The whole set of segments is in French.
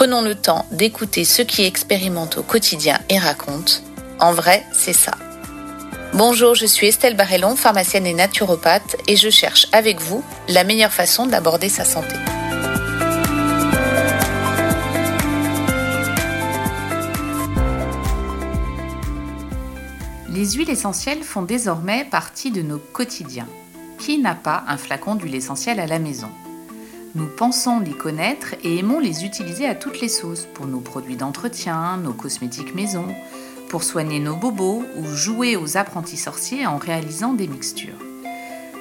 Prenons le temps d'écouter ceux qui expérimentent au quotidien et racontent. En vrai, c'est ça. Bonjour, je suis Estelle Barrellon, pharmacienne et naturopathe, et je cherche avec vous la meilleure façon d'aborder sa santé. Les huiles essentielles font désormais partie de nos quotidiens. Qui n'a pas un flacon d'huile essentielle à la maison? Nous pensons les connaître et aimons les utiliser à toutes les sauces pour nos produits d'entretien, nos cosmétiques maison, pour soigner nos bobos ou jouer aux apprentis sorciers en réalisant des mixtures.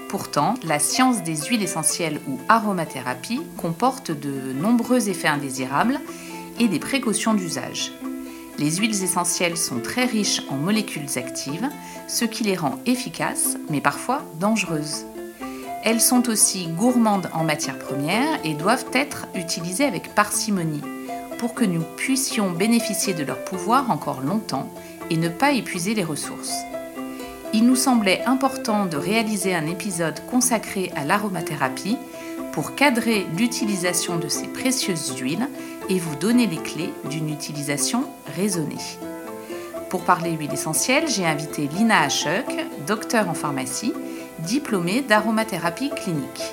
Pourtant, la science des huiles essentielles ou aromathérapie comporte de nombreux effets indésirables et des précautions d'usage. Les huiles essentielles sont très riches en molécules actives, ce qui les rend efficaces, mais parfois dangereuses. Elles sont aussi gourmandes en matières premières et doivent être utilisées avec parcimonie pour que nous puissions bénéficier de leur pouvoir encore longtemps et ne pas épuiser les ressources. Il nous semblait important de réaliser un épisode consacré à l'aromathérapie pour cadrer l'utilisation de ces précieuses huiles et vous donner les clés d'une utilisation raisonnée. Pour parler huile essentielle, j'ai invité Lina Hachek, docteur en pharmacie, diplômée d'aromathérapie clinique.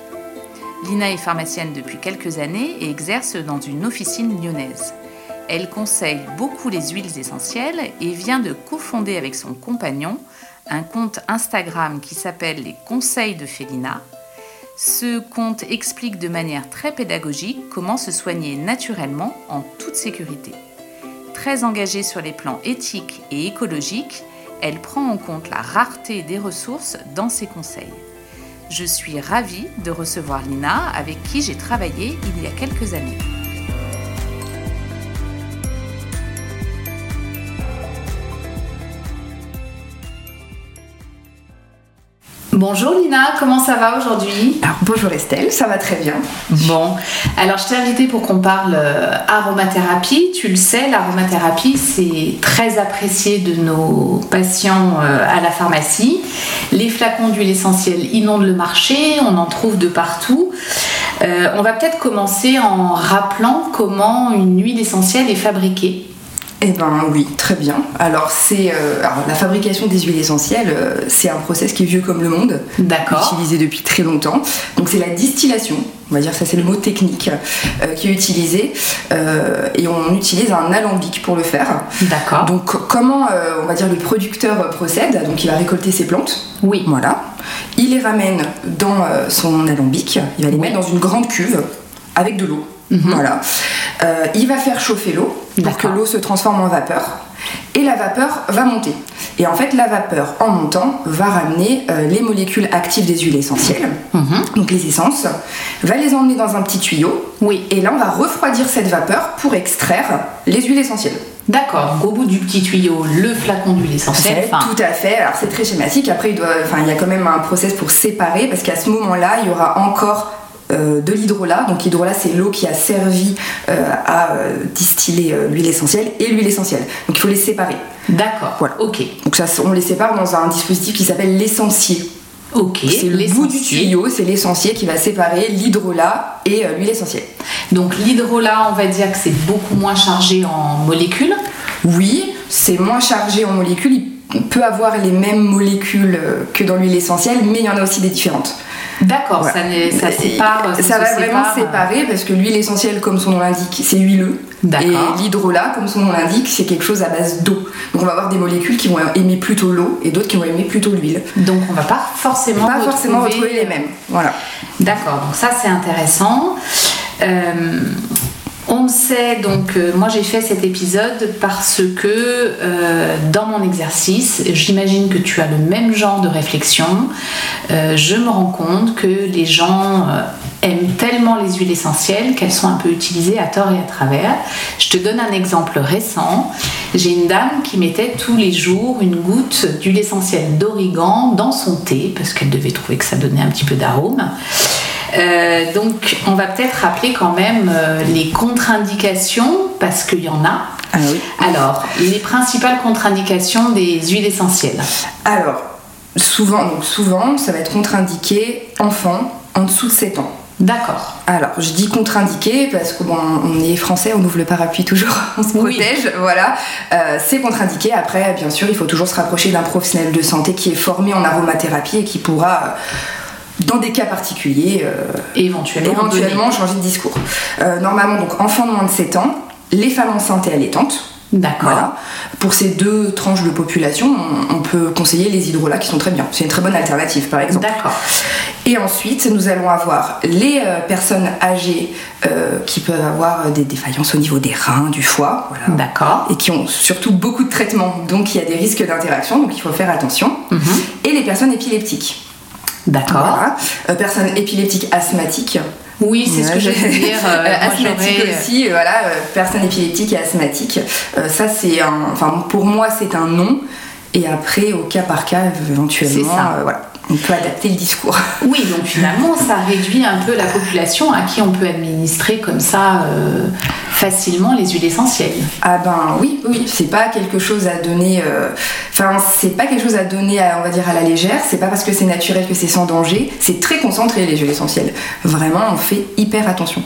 Lina est pharmacienne depuis quelques années et exerce dans une officine lyonnaise. Elle conseille beaucoup les huiles essentielles et vient de cofonder avec son compagnon un compte Instagram qui s'appelle Les Conseils de Félina. Ce compte explique de manière très pédagogique comment se soigner naturellement en toute sécurité. Très engagée sur les plans éthiques et écologiques, elle prend en compte la rareté des ressources dans ses conseils. Je suis ravie de recevoir Lina avec qui j'ai travaillé il y a quelques années. Bonjour Lina, comment ça va aujourd'hui Alors bonjour Estelle, ça va très bien. Bon, alors je t'ai invitée pour qu'on parle euh, aromathérapie. Tu le sais, l'aromathérapie c'est très apprécié de nos patients euh, à la pharmacie. Les flacons d'huile essentielle inondent le marché, on en trouve de partout. Euh, on va peut-être commencer en rappelant comment une huile essentielle est fabriquée. Eh ben oui, très bien. Alors c'est euh, la fabrication des huiles essentielles, euh, c'est un process qui est vieux comme le monde, D'accord. utilisé depuis très longtemps. Donc c'est la distillation, on va dire ça c'est le mot technique euh, qui est utilisé, et on utilise un alambic pour le faire. D'accord. Donc comment on va dire le producteur procède? Donc il va récolter ses plantes, Oui. voilà. Il les ramène dans son alambic, il va les Oui. mettre dans une grande cuve avec de l'eau. Mhm. Voilà. Euh, il va faire chauffer l'eau pour que l'eau se transforme en vapeur. Et la vapeur va monter. Et en fait, la vapeur, en montant, va ramener euh, les molécules actives des huiles essentielles, Mhm. donc les essences, va les emmener dans un petit tuyau. Oui. Et là, on va refroidir cette vapeur pour extraire les huiles essentielles. D'accord. Au bout du petit tuyau, le flacon d'huile essentielle. Enfin, tout à fait. Alors c'est très schématique. Après, il, doit, enfin, il y a quand même un process pour séparer parce qu'à ce moment-là, il y aura encore euh, de l'hydrolat. Donc l'hydrolat, c'est l'eau qui a servi euh, à euh, distiller l'huile essentielle et l'huile essentielle. Donc il faut les séparer. D'accord. Voilà. Ok. Donc ça, on les sépare dans un dispositif qui s'appelle l'essentiel. Ok. C'est le bout du tuyau, c'est l'essentiel qui va séparer l'hydrolat et l'huile essentielle. Donc l'hydrolat, on va dire que c'est beaucoup moins chargé en molécules. Oui, c'est moins chargé en molécules. Il peut avoir les mêmes molécules que dans l'huile essentielle, mais il y en a aussi des différentes. D'accord, Voilà. ça, ça sépare. ça, se va vraiment sépare. séparer parce que l'huile essentielle, comme son nom l'indique, c'est huileux. Et l'hydrolat, comme son nom l'indique, c'est quelque chose à base d'eau. Donc on va avoir des molécules qui vont aimer plutôt l'eau et d'autres qui vont aimer plutôt l'huile. Donc on va pas forcément Pas forcément retrouver les mêmes. Voilà. D'accord, donc ça c'est intéressant. Euh, on sait, donc euh, moi j'ai fait cet épisode parce que euh, dans mon exercice, j'imagine que tu as le même genre de réflexion. Euh, je me rends compte que les gens aiment tellement les huiles essentielles qu'elles sont un peu utilisées à tort et à travers. Je te donne un exemple récent. J'ai une dame qui mettait tous les jours une goutte d'huile essentielle d'origan dans son thé parce qu'elle devait trouver que ça donnait un petit peu d'arôme. Euh, donc, on va peut-être rappeler quand même euh, les contre-indications parce qu'il y en a. Ah oui. Alors, les principales contre-indications des huiles essentielles. Alors, souvent, donc souvent, ça va être contre-indiqué enfant en dessous de 7 ans. D'accord. Alors, je dis contre-indiqué parce que bon, on est français, on ouvre le parapluie toujours, on se Oui. protège, voilà. Euh, c'est contre-indiqué. Après, bien sûr, il faut toujours se rapprocher d'un professionnel de santé qui est formé en aromathérapie et qui pourra, dans des cas particuliers, euh, Éventuellement. éventuellement changer de discours. Euh, normalement, donc enfant de moins de 7 ans, les femmes enceintes et allaitantes. D'accord. Voilà. Pour ces deux tranches de population, on, on peut conseiller les hydrolats qui sont très bien. C'est une très bonne alternative, par exemple. D'accord. Et ensuite, nous allons avoir les euh, personnes âgées euh, qui peuvent avoir des défaillances au niveau des reins, du foie, voilà. D'accord. et qui ont surtout beaucoup de traitements. Donc il y a des risques d'interaction, donc il faut faire attention. Mhm. Et les personnes épileptiques. D'accord. Voilà. Euh, personnes épileptiques asthmatiques. Oui, c'est ce que veux dire. euh, Euh, asthmatique j'aurais- aussi, euh, voilà, euh, personnes épileptiques et asthmatiques. Euh, ça, c'est un. Enfin, pour moi, c'est un non. Et après, au cas par cas, éventuellement, C'est ça. euh, voilà, on peut adapter le discours. Oui, donc finalement, ça réduit un peu la population à qui on peut administrer comme ça euh, facilement les huiles essentielles. Ah ben oui, oui, c'est pas quelque chose à donner. euh, Enfin, c'est pas quelque chose à donner, à, on va dire, à la légère. C'est pas parce que c'est naturel que c'est sans danger. C'est très concentré les huiles essentielles. Vraiment, on fait hyper attention.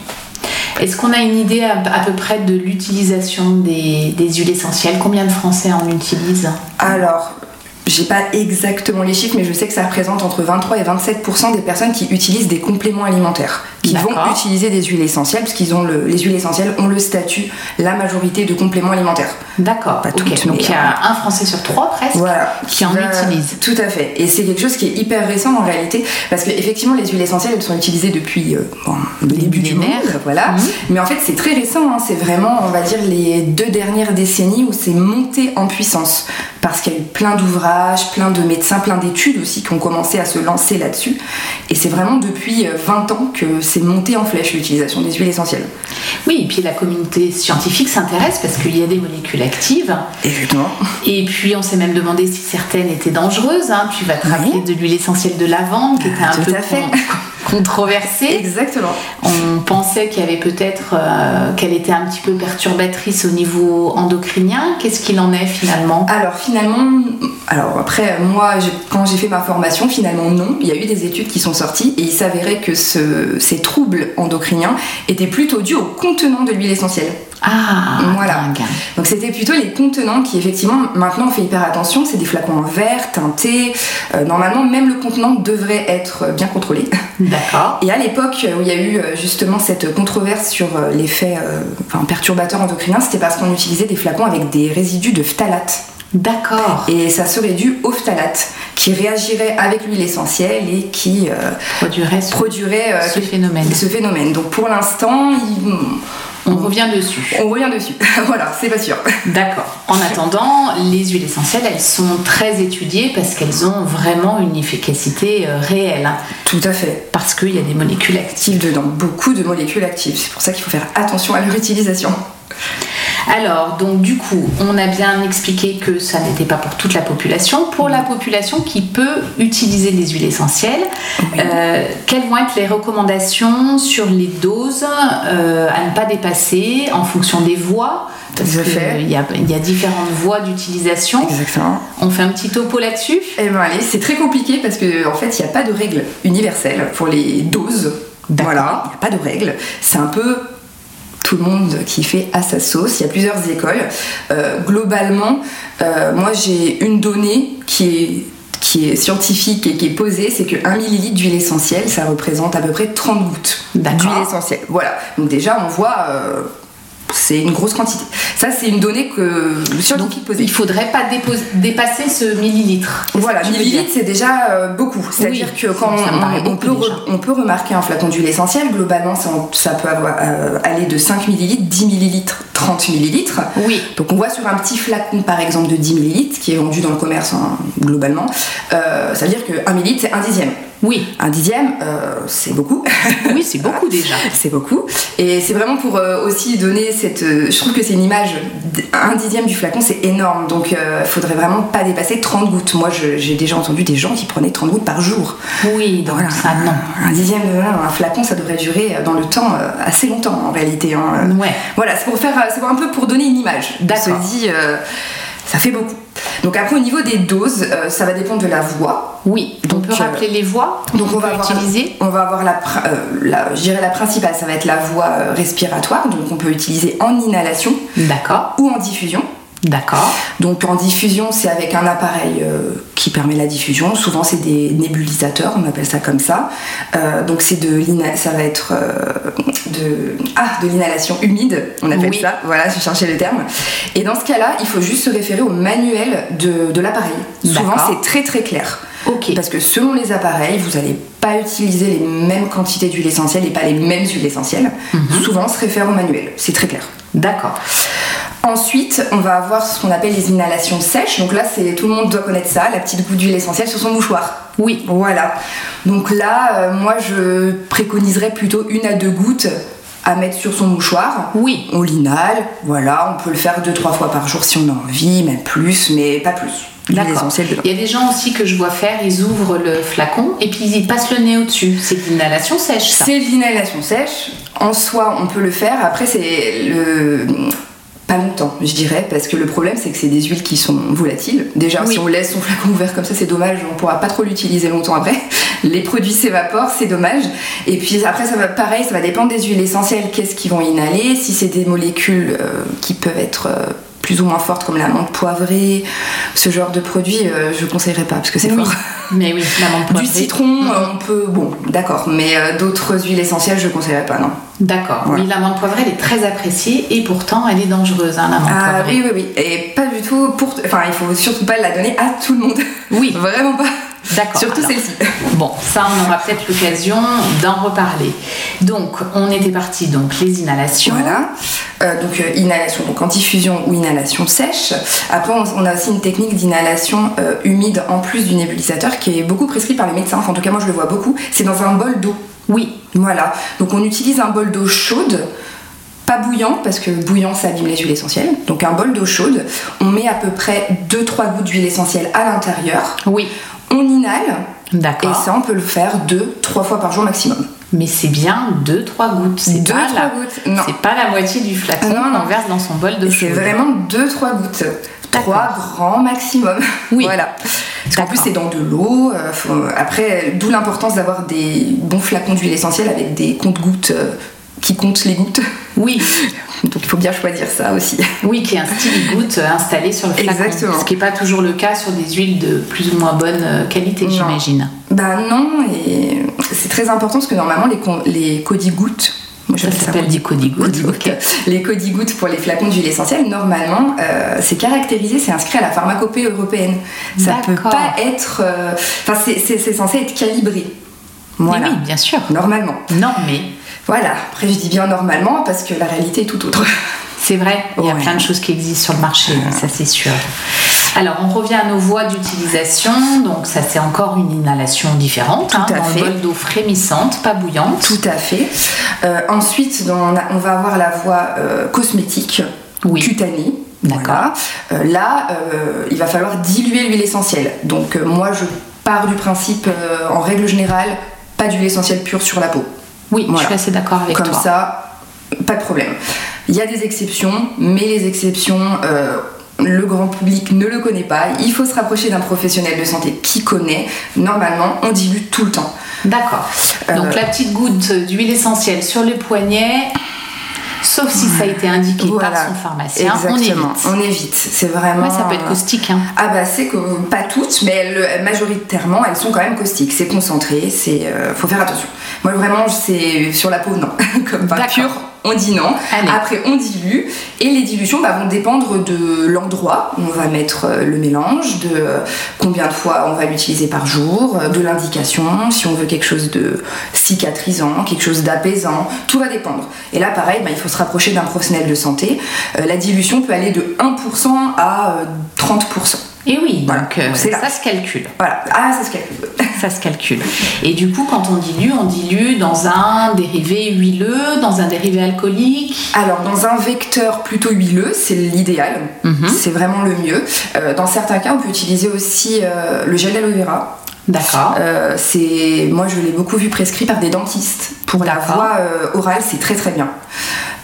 Est-ce qu'on a une idée à, à peu près de l'utilisation des, des huiles essentielles? Combien de Français en utilisent? Alors, j'ai pas exactement les chiffres, mais je sais que ça représente entre 23 et 27% des personnes qui utilisent des compléments alimentaires, qui vont utiliser des huiles essentielles, parce qu'ils ont le, les huiles essentielles ont le statut, la majorité de compléments alimentaires. D'accord. Pas ok. toutes, Donc il y a un Français sur trois presque Voilà. qui en Va- utilise. Tout à fait. Et c'est quelque chose qui est hyper récent en réalité, parce qu'effectivement, les huiles essentielles, elles sont utilisées depuis euh, bon, le début du monde, voilà. Mhm. Mais en fait, c'est très récent. hein. C'est vraiment, on va dire, les deux dernières décennies où c'est monté en puissance, parce qu'il y a eu plein d'ouvrages, plein de médecins, plein d'études aussi qui ont commencé à se lancer là-dessus. Et c'est vraiment depuis euh, 20 ans que c'est monté en flèche l'utilisation des huiles essentielles. Oui, et puis la communauté scientifique s'intéresse parce qu'il y a des molécules actives. Exactement. Et puis on s'est même demandé si certaines étaient dangereuses. hein. Tu vas te Oui. de l'huile essentielle de lavande qui était un Tout peu à fait. Con- controversée. Exactement. On pensait qu'il y avait peut-être euh, qu'elle était un petit peu perturbatrice au niveau endocrinien. Qu'est-ce qu'il en est finalement? Alors finalement, alors après moi quand j'ai fait ma formation, finalement non, il y a eu des études qui sont sorties et il s'avérait que ce- ces troubles endocriniens étaient plutôt dus au contenant de l'huile essentielle. Ah, Voilà. dingue. Donc c'était plutôt les contenants qui effectivement maintenant on fait hyper attention, c'est des flacons en verre, teintés. Euh, normalement même le contenant devrait être bien contrôlé. D'accord. Et à l'époque où il y a eu euh, justement cette controverse sur euh, l'effet euh, enfin, perturbateur endocrinien, c'était parce qu'on utilisait des flacons avec des résidus de phtalate. D'accord. Et ça serait dû au phtalate qui réagirait avec l'huile essentielle et qui euh, Produirait ce, produirait euh, ce phénomène. ce phénomène. Donc pour l'instant, il- On revient dessus. on revient dessus. voilà, c'est pas sûr. D'accord. En attendant, les huiles essentielles, elles sont très étudiées parce qu'elles ont vraiment une efficacité euh, réelle. hein. Tout à fait. Parce qu'il y a des molécules actives. Active dedans, beaucoup de molécules actives. C'est pour ça qu'il faut faire attention à leur utilisation. Alors, donc du coup, on a bien expliqué que ça n'était pas pour toute la population. Pour la population qui peut utiliser des huiles essentielles, euh, quelles vont être les recommandations sur les doses euh, à ne pas dépasser en fonction des voies? Parce qu'il y a, il y a différentes voies d'utilisation. Exactement. On fait un petit topo là-dessus? Et ben allez, c'est très compliqué parce que en fait, il n'y a pas de règle universelle pour les doses. Voilà, il n'y a pas de règle. C'est un peu tout le monde qui fait à sa sauce. Il y a plusieurs écoles. Euh, globalement, euh, moi j'ai une donnée qui est qui est scientifique et qui est posée, c'est que 1 millilitre d'huile essentielle, ça représente à peu près 30 gouttes d'huile essentielle. Voilà. Donc déjà, on voit, euh, c'est une grosse quantité. Ça, c'est une donnée que le scientifique posait. Il faudrait pas dépasser ce millilitre. Voilà, dire. c'est déjà euh, beaucoup. C'est-à-dire Oui, que quand on, peut déjà. re- on peut remarquer un flacon d'huile essentielle, globalement ça, ça peut avoir, euh, aller de 5 millilitres, 10 millilitres, 30 millilitres. Oui. Donc on voit sur un petit flacon par exemple de 10 millilitres qui est vendu dans le commerce hein, globalement, euh, ça veut dire que 1 millilitre c'est un dixième. Oui, Un dixième, euh, c'est beaucoup. oui, c'est beaucoup déjà. c'est beaucoup. Et c'est vraiment pour euh, aussi donner cette. euh, je trouve que c'est une image. Un dixième du flacon, c'est énorme. Donc, il faudrait vraiment pas dépasser 30 gouttes. Moi, j'ai déjà entendu des gens qui prenaient 30 gouttes par jour. Oui, donc Voilà. ça non. Un dixième, de- un flacon, ça devrait durer dans le temps assez longtemps en réalité. hein. Ouais. Voilà, c'est pour faire, c'est un peu pour donner une image. On D'accord. se dit, ça fait beaucoup. Donc après, au niveau des doses, euh, ça va dépendre de la voix. Oui, on Donc, peut euh, rappeler les voix Donc on, va peut avoir, utiliser. on va avoir la, euh, la- je dirais la principale, ça va être la euh, respiratoire. Donc on peut utiliser en inhalation D'accord, ou en diffusion. D'accord. Donc en diffusion, c'est avec un appareil euh, qui permet la diffusion. Souvent, c'est des nébulisateurs, on appelle ça comme ça. Euh, donc c'est de ça va être euh, de ah de l'inhalation humide, on appelle Oui. ça. Voilà, j'ai cherché le terme. Et dans ce cas-là, il faut juste se référer au manuel de, de l'appareil. Souvent, c'est très très clair. Ok. Parce que selon les appareils, vous n'allez pas utiliser les mêmes quantités d'huile essentielle et pas les mêmes huiles essentielles. Mhm. Souvent, on se réfère au manuel. C'est très clair. D'accord. Ensuite, on va avoir ce qu'on appelle les inhalations sèches. Donc là, c'est tout le monde doit connaître ça, la petite goutte d'huile essentielle sur son mouchoir. Oui, Voilà. Donc là, euh, moi, je préconiserais plutôt une à deux gouttes à mettre sur son mouchoir. oui. On l'inhale, voilà, on peut le faire deux, trois fois par jour si on a envie, même plus, mais pas plus. D'accord. Il y a des gens aussi que je vois faire, ils ouvrent le flacon et puis ils passent le nez au-dessus. C'est de l'inhalation sèche, ça. C'est de l'inhalation sèche. En soi, on peut le faire. Après, c'est le. Pas longtemps, je dirais, parce que le problème, c'est que c'est des huiles qui sont volatiles. Déjà, Oui. si on laisse son flacon ouvert comme ça, c'est dommage, on pourra pas trop l'utiliser longtemps après. Les produits s'évaporent, c'est dommage. Et puis après, ça va pareil, ça va dépendre des huiles essentielles, qu'est-ce qu'ils vont inhaler? Si c'est des molécules euh, qui peuvent être euh, plus ou moins fortes, comme la menthe poivrée, ce genre de produits, euh, je conseillerais pas, parce que c'est Oui. fort. Mais oui, la menthe Du poivrée. citron, euh, on peut. Bon, d'accord, mais euh, d'autres huiles essentielles, je conseillerais pas, non. D'accord. Voilà. Oui, la menthe poivrée, elle est très appréciée et pourtant elle est dangereuse, hein, la menthe Ah poivrée. oui, oui, oui. Et pas du tout pour. Enfin, il faut surtout pas la donner à tout le monde. Oui. Vraiment pas. D'accord. Surtout celle-ci. Bon, ça, on aura peut-être l'occasion d'en reparler. Donc, on était parti donc les inhalations. Voilà. Euh, donc, euh, inhalation donc en diffusion ou inhalation sèche. Après, on, on a aussi une technique d'inhalation euh, humide en plus du nébulisateur qui est beaucoup prescrit par les médecins. Enfin, en tout cas, moi, je le vois beaucoup. C'est dans un bol d'eau. Oui, Voilà. Donc, on utilise un bol d'eau chaude. Pas bouillant, parce que bouillant ça abîme les huiles essentielles. Donc un bol d'eau chaude, on met à peu près 2-3 gouttes d'huile essentielle à l'intérieur. oui. On inhale, et D'accord. ça on peut le faire 2-3 fois par jour maximum. Mais c'est bien 2-3 gouttes. C'est Deux, pas, trois la... gouttes. Non. c'est pas la moitié du flacon Ah, qu'on verse dans son bol de C'est vraiment 2-3 gouttes. 3 grands maximum. Oui. voilà. Parce qu'en plus c'est dans de l'eau. euh, faut- Après, d'où l'importance d'avoir des bons flacons d'huile essentielle avec des comptes-gouttes euh, qui comptent les gouttes. Oui, Donc il faut bien choisir ça aussi. oui, qui est un style goutte euh, installé sur le flacon. Exactement. Ce qui n'est pas toujours le cas sur des huiles de plus ou moins bonne euh, qualité, j'imagine. Bah non, et c'est très important parce que normalement les, les codigouttes, moi Ça s'appelle des codigouttes. Les codigouttes pour les flacons d'huile essentielle, normalement, euh, c'est caractérisé, c'est inscrit à la pharmacopée européenne. Ça peut D'accord. pas être. Enfin, c'est- censé être calibré. Mais oui, bien sûr. Normalement. Non, mais Voilà. Après, je dis bien normalement parce que la réalité est tout autre. c'est vrai, il y a Ouais. plein de choses qui existent sur le marché, ça c'est sûr. Alors, on revient à nos voies d'utilisation. Donc, ça, c'est encore une inhalation différente. hein, Tout à dans fait. le bol d'eau frémissante, pas bouillante. Tout à fait. Euh, ensuite, on, va avoir la voie euh, cosmétique, Oui. cutanée. D'accord. Voilà. Euh, là, il va falloir diluer l'huile essentielle. Donc, moi, je pars du principe, en règle générale, pas d'huile essentielle pure sur la peau. Oui, je suis assez d'accord avec Comme toi. ça, pas de problème. Il y a des exceptions, mais les exceptions, euh, le grand public ne le connaît pas. Il faut se rapprocher d'un professionnel de santé qui connaît. Normalement, on dilue tout le temps. D'accord. Donc, Euh, la petite goutte d'huile essentielle sur les poignets, sauf si ça a été indiqué Voilà. par son pharmacien, Exactement. on évite. On évite. C'est vraiment. Ouais, ça peut être caustique. Hein. Ah bah c'est que pas toutes, mais elles- majoritairement elles sont quand même caustiques. C'est concentré, c'est euh, faut faire attention. Moi vraiment c'est sur la peau non, comme pas D'accord. On dit non. Allez. Après on dilue et les dilutions bah, vont dépendre de l'endroit où on va mettre euh, le mélange, de euh, combien de fois on va l'utiliser par jour, euh, de l'indication, si on veut quelque chose de cicatrisant, quelque chose d'apaisant, tout va dépendre. Et là pareil, bah, il faut se rapprocher d'un professionnel de santé. Euh, la dilution peut aller de 1% à euh, 30%. Et oui, Voilà. donc euh, ça se calcule. Voilà, ah, c'est ce qu'elle ça se calcule. Et du coup, quand on dilue, on dilue dans un dérivé huileux, dans un dérivé alcoolique. Alors, dans un vecteur plutôt huileux, c'est l'idéal. Mhm. C'est vraiment le mieux. Euh, dans certains cas, on peut utiliser aussi euh, le gel d'aloe vera. D'accord. Euh, c'est, moi, je l'ai beaucoup vu prescrit par des dentistes. Pour la euh, orale, c'est très très bien.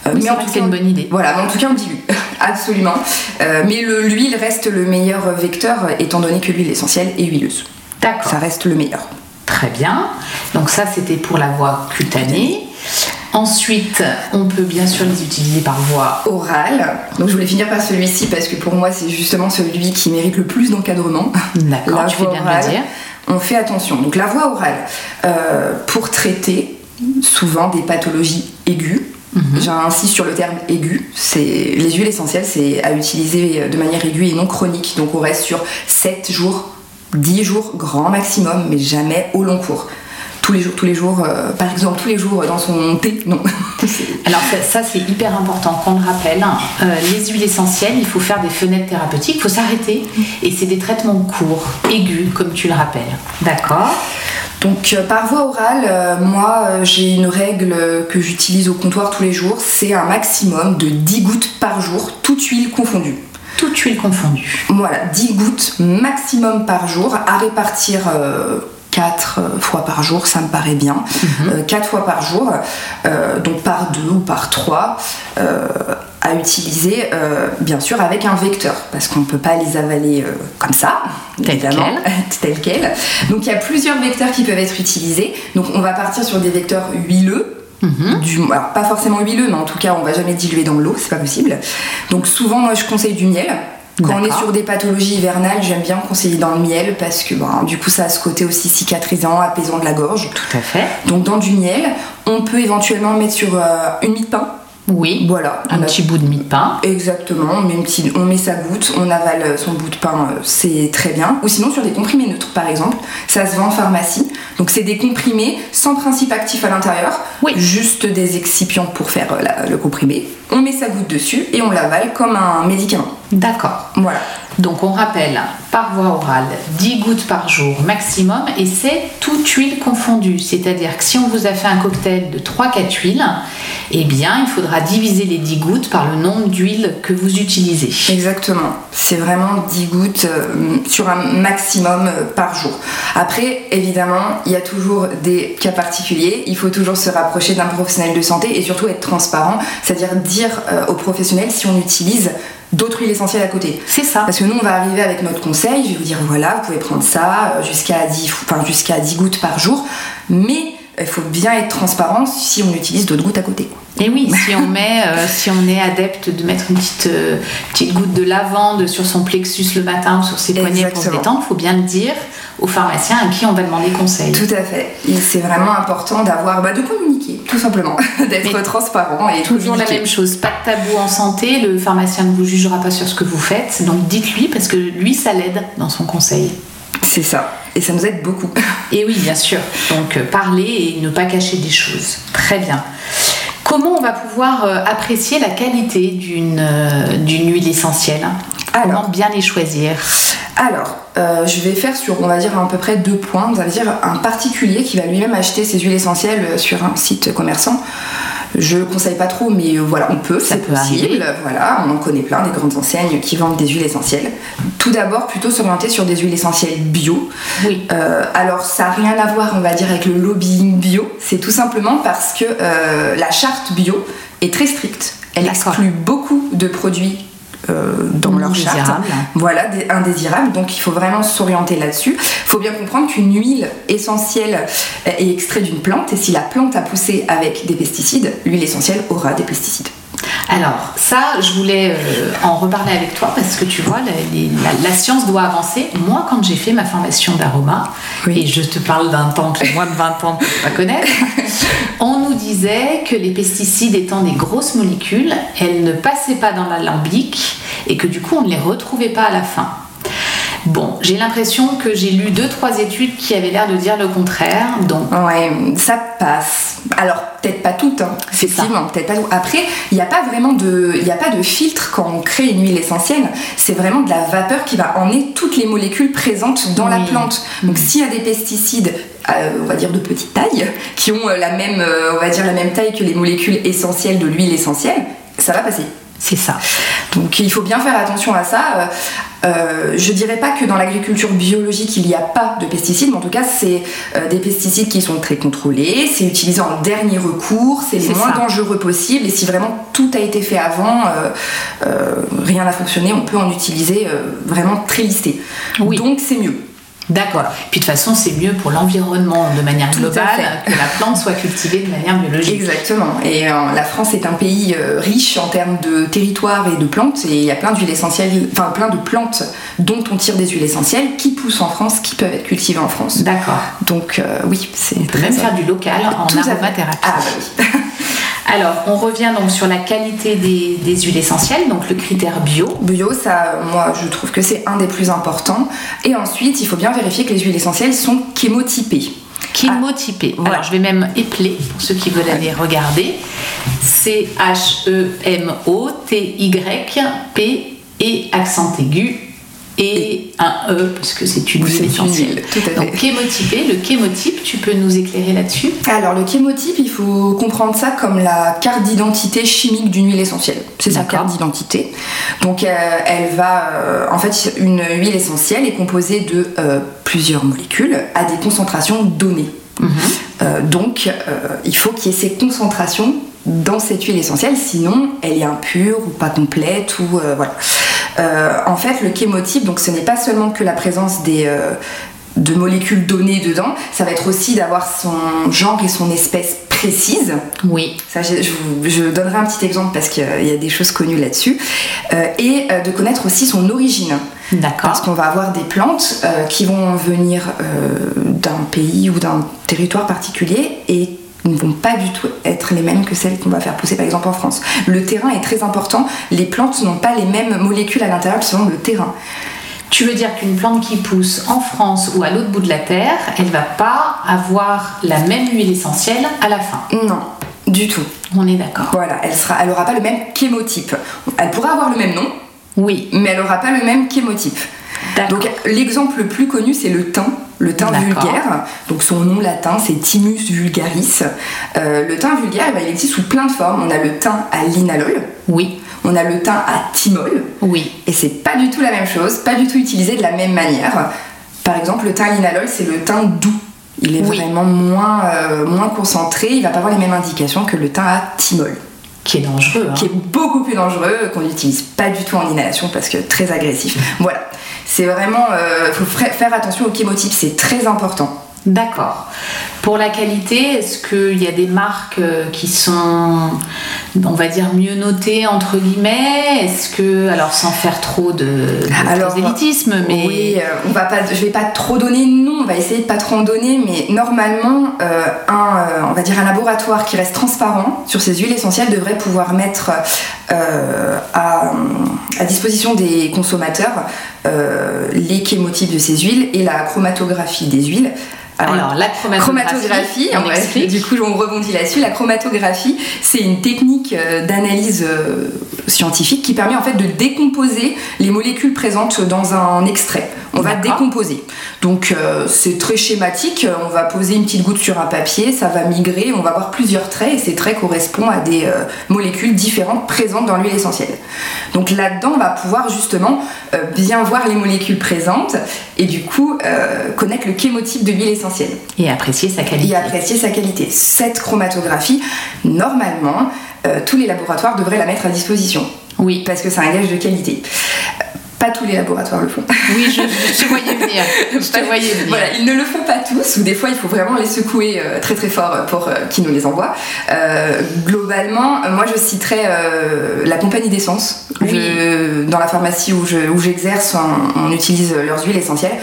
Euh, Oui, c'est en tout cas, une bonne idée. Voilà, mais en tout cas, on dilue. Absolument. Euh, mais le- l'huile reste le meilleur vecteur, étant donné que l'huile essentielle est huileuse. D'accord. Ça reste le meilleur. Très bien. Donc ça, c'était pour la voie cutanée. Ensuite, on peut bien sûr les utiliser par voie. Oral. Donc, je voulais finir par celui-ci parce que pour moi, c'est justement celui qui mérite le plus d'encadrement. D'accord, tu fais bien de le orale, dire. On fait attention. Donc la voie orale, euh, pour traiter souvent des pathologies aiguës, Mhm. j'insiste sur le terme aigu, les huiles essentielles, c'est à utiliser de manière aiguë et non chronique. Donc on reste sur 7 jours, 10 jours grand maximum, mais jamais au long cours. Tous les jours, tous les jours, euh, par exemple, tous les jours dans son thé, non. Alors ça, ça, c'est hyper important qu'on le rappelle. Euh, les huiles essentielles, il faut faire des fenêtres thérapeutiques, il faut s'arrêter. Et c'est des traitements courts, aigus, comme tu le rappelles. D'accord? Donc euh, par voie orale, euh, moi euh, j'ai une règle que j'utilise au comptoir tous les jours, c'est un maximum de 10 gouttes par jour, toute huile confondue. Toute huile confondue. Voilà, 10 gouttes maximum par jour, à répartir 4 fois par jour, ça me paraît bien. 4 fois par jour, euh, donc par 2 ou par 3, à utiliser euh, bien sûr avec un vecteur, parce qu'on ne peut pas les avaler euh, comme ça, Tel évidemment, tel quel. Donc il y a plusieurs vecteurs qui peuvent être utilisés. Donc on va partir sur des vecteurs huileux. Du, alors pas forcément huileux, mais en tout cas on va jamais diluer dans l'eau, c'est pas possible. Donc souvent moi je conseille du miel. Quand on est sur des pathologies hivernales, j'aime bien conseiller dans le miel parce que ben, du coup ça a ce côté aussi cicatrisant, apaisant de la gorge. Tout à fait. Donc dans du miel, on peut éventuellement mettre sur euh, une mie de pain. Oui. Voilà, Un a- petit bout de mie de pain. Exactement, on met, une petite- on met sa goutte, on avale son bout de pain, euh, c'est très bien. Ou sinon sur des comprimés neutres par exemple, ça se vend en pharmacie. Donc c'est des comprimés sans principe actif à l'intérieur, Oui. juste des excipients pour faire euh, la- le comprimé. On met sa goutte dessus et on l'avale comme un médicament. D'accord. Voilà. Donc on rappelle, par voie orale, 10 gouttes par jour maximum et c'est toute huile confondue. C'est-à-dire que si on vous a fait un cocktail de 3-4 huiles, eh bien il faudra diviser les 10 gouttes par le nombre d'huiles que vous utilisez. Exactement. C'est vraiment 10 gouttes euh, sur un maximum euh, par jour. Après, évidemment, il y a toujours des cas particuliers. Il faut toujours se rapprocher d'un professionnel de santé et surtout être transparent, c'est-à-dire dire euh, aux professionnels si on utilise d'autres huiles essentielles à côté. C'est ça. Parce que nous, on va arriver avec notre conseil, je vais vous dire voilà, vous pouvez prendre ça euh, jusqu'à 10, enfin, jusqu'à 10 gouttes par jour, mais il faut bien être transparent si on utilise d'autres gouttes à côté. Et oui, si on met, euh, si on est adepte de mettre une petite, euh, petite goutte de lavande sur son plexus le matin ou sur ses poignets pour se Exactement. détendre, il faut bien le dire au pharmacien à qui on va demander conseil. Tout à fait. Et c'est vraiment important d'avoir, bah, de communiquer, tout simplement, d'être transparent et Toujours la même chose, pas de tabou en santé, le pharmacien ne vous jugera pas sur ce que vous faites, donc dites-lui parce que lui ça l'aide dans son conseil. C'est ça. Et ça nous aide beaucoup. Et oui, bien sûr, donc euh, parler et ne pas cacher des choses. Très bien. Comment on va pouvoir euh, apprécier la qualité d'une euh, d'une huile essentielle? Comment Alors. bien les choisir? Alors, euh, je vais faire sur, on va dire, à peu près deux points. Ça veut dire un particulier qui va lui-même acheter ses huiles essentielles sur un site commerçant. Je conseille pas trop, mais euh, voilà, on peut, c'est possible. arriver. Voilà, on en connaît plein, des grandes enseignes qui vendent des huiles essentielles. Tout d'abord, plutôt s'orienter sur des huiles essentielles bio. Oui. Euh, alors, ça n'a rien à voir, on va dire, avec le lobbying bio. C'est tout simplement parce que euh, la charte bio est très stricte. Elle exclut beaucoup de produits euh, dans leur charte. Voilà, des indésirables. Donc, il faut vraiment s'orienter là-dessus. Il faut bien comprendre qu'une huile essentielle est extraite d'une plante. Et si la plante a poussé avec des pesticides, l'huile essentielle aura des pesticides. Alors, ça, je voulais euh, en reparler avec toi parce que tu vois, la, les- la- la science doit avancer. Moi, quand j'ai fait ma formation d'aroma, Oui. et je te parle d'un temps que moins de 20 ans tu peux pas connaître, on nous disait que les pesticides étant des grosses molécules, elles ne passaient pas dans l'alambic et que du coup, on ne les retrouvait pas à la fin. Bon, j'ai l'impression que j'ai lu deux trois études qui avaient l'air de dire le contraire. Donc, Ouais, ça passe. Alors, peut-être pas toutes, hein. Effectivement, peut-être pas tout. Après, il n'y a pas vraiment de, il a pas de filtre quand on crée une huile essentielle. C'est vraiment de la vapeur qui va emmener toutes les molécules présentes dans la plante. Donc, s'il y a des pesticides, euh, on va dire de petite taille, qui ont euh, la même, euh, on va dire la même taille que les molécules essentielles de l'huile essentielle, ça va passer. C'est ça. Donc il faut bien faire attention à ça. Euh, euh, je dirais pas que dans l'agriculture biologique il n'y a pas de pesticides, mais en tout cas c'est euh, des pesticides qui sont très contrôlés, c'est utilisé en dernier recours, c'est C'est moins ça. dangereux possible et si vraiment tout a été fait avant, euh, rien n'a fonctionné, on peut en utiliser vraiment très listé. Oui. Donc c'est mieux. D'accord. Puis de toute façon, c'est mieux pour l'environnement de manière globale que la plante soit cultivée de manière biologique. Exactement. Et euh, la France est un pays euh, riche en termes de territoire et de plantes. Et il y a plein d'huiles essentielles, enfin plein de plantes dont on tire des huiles essentielles qui poussent en France, qui peuvent être cultivées en France. D'accord. Donc euh, oui, c'est peut même faire du local en aromathérapie. Ah bah oui. Alors, on revient donc sur la qualité des, des huiles essentielles, donc le critère bio. Bio, ça, moi, je trouve que c'est un des plus importants. Et ensuite, il faut bien vérifier que les huiles essentielles sont chémotypées. Chémotypé. Voilà. Alors, je vais même épeler pour ceux qui veulent aller regarder. C-H-E-M-O-T-Y-P et accent aigu et un E parce que c'est une une essentielle. Donc, chémotypé, le chémotype, tu peux nous éclairer là-dessus Alors, le chémotype, il faut comprendre ça comme la carte d'identité chimique d'une huile essentielle. C'est sa carte d'identité. Donc, euh, elle va. euh, en fait, une huile essentielle est composée de euh, plusieurs molécules à des concentrations données. Euh, donc, il faut qu'il y ait ces concentrations dans cette huile essentielle, sinon elle est impure ou pas complète ou euh, voilà. Euh, en fait, le chémotype, donc ce n'est pas seulement que la présence des euh, de molécules données dedans, ça va être aussi d'avoir son genre et son espèce précise. Oui. Ça, je, je donnerai un petit exemple parce qu'il y a des choses connues là-dessus. Et de connaître aussi son origine. D'accord. Parce qu'on va avoir des plantes qui vont venir d'un pays ou d'un territoire particulier et ne vont pas du tout être les mêmes que celles qu'on va faire pousser par exemple en France. Le terrain est très important, les plantes n'ont pas les mêmes molécules à l'intérieur selon le terrain. Tu veux dire qu'une plante qui pousse en France ou à l'autre bout de la terre, elle va pas avoir la même huile essentielle à la fin? Non, du tout. On est d'accord. Voilà, elle sera, elle aura pas le même chémotype. Elle pourra avoir le même nom, Oui. mais elle aura pas le même chémotype. Donc l'exemple le plus connu c'est le thym, le thym vulgaire. Donc son nom latin c'est Thymus vulgaris. Euh, le thym vulgaire eh ben, il existe sous plein de formes. On a le thym à linalol, Oui. on a le thym à thymol, Oui. et c'est pas du tout la même chose, pas du tout utilisé de la même manière. Par exemple le thym à linalol c'est le thym doux. Il est Oui. vraiment moins, euh, moins concentré, il va pas avoir les mêmes indications que le thym à thymol Qui est dangereux. hein. qui est beaucoup plus dangereux, qu'on n'utilise pas du tout en inhalation parce que très agressif. Voilà, c'est vraiment, il faut faire attention au chémotype, c'est très important. D'accord. Pour la qualité, est-ce qu'il y a des marques euh, qui sont, on va dire, mieux notées entre guillemets? Est-ce que, alors sans faire trop de, de Alors, prosélytisme, mais Oui, euh, on va pas, je vais pas trop donner de nom, on va essayer de pas trop en donner, mais normalement, euh, un, euh, on va dire un laboratoire qui reste transparent sur ces huiles essentielles devrait pouvoir mettre euh, à, à disposition des consommateurs euh, les chémotypes de ces huiles et la chromatographie des huiles. Alors, la chromatographie, Chromatographie, on en bref, explique. du coup on rebondit là-dessus. La chromatographie, c'est une technique euh, d'analyse euh, scientifique qui permet en fait de décomposer les molécules présentes dans un extrait. On va décomposer. Donc euh, c'est très schématique. On va poser une petite goutte sur un papier, ça va migrer, on va avoir plusieurs traits et ces traits correspondent à des euh, molécules différentes présentes dans l'huile essentielle. Donc là-dedans, on va pouvoir justement euh, bien voir les molécules présentes et du coup connaître le chémotype de l'huile essentielle et apprécier sa qualité. et apprécier sa qualité. Cette chromatographie, normalement, euh, tous les laboratoires devraient la mettre à disposition Oui. parce que c'est un gage de qualité. Euh, Pas tous les laboratoires le font. Oui, je, je te voyais venir. Je te voyais venir. Voilà, ils ne le font pas tous, ou des fois il faut vraiment les secouer euh, très très fort pour euh, qu'ils nous les envoient. Euh, globalement, moi je citerais euh, la compagnie d'essence. Oui. Dans la pharmacie où je- où j'exerce, on, on utilise leurs huiles essentielles.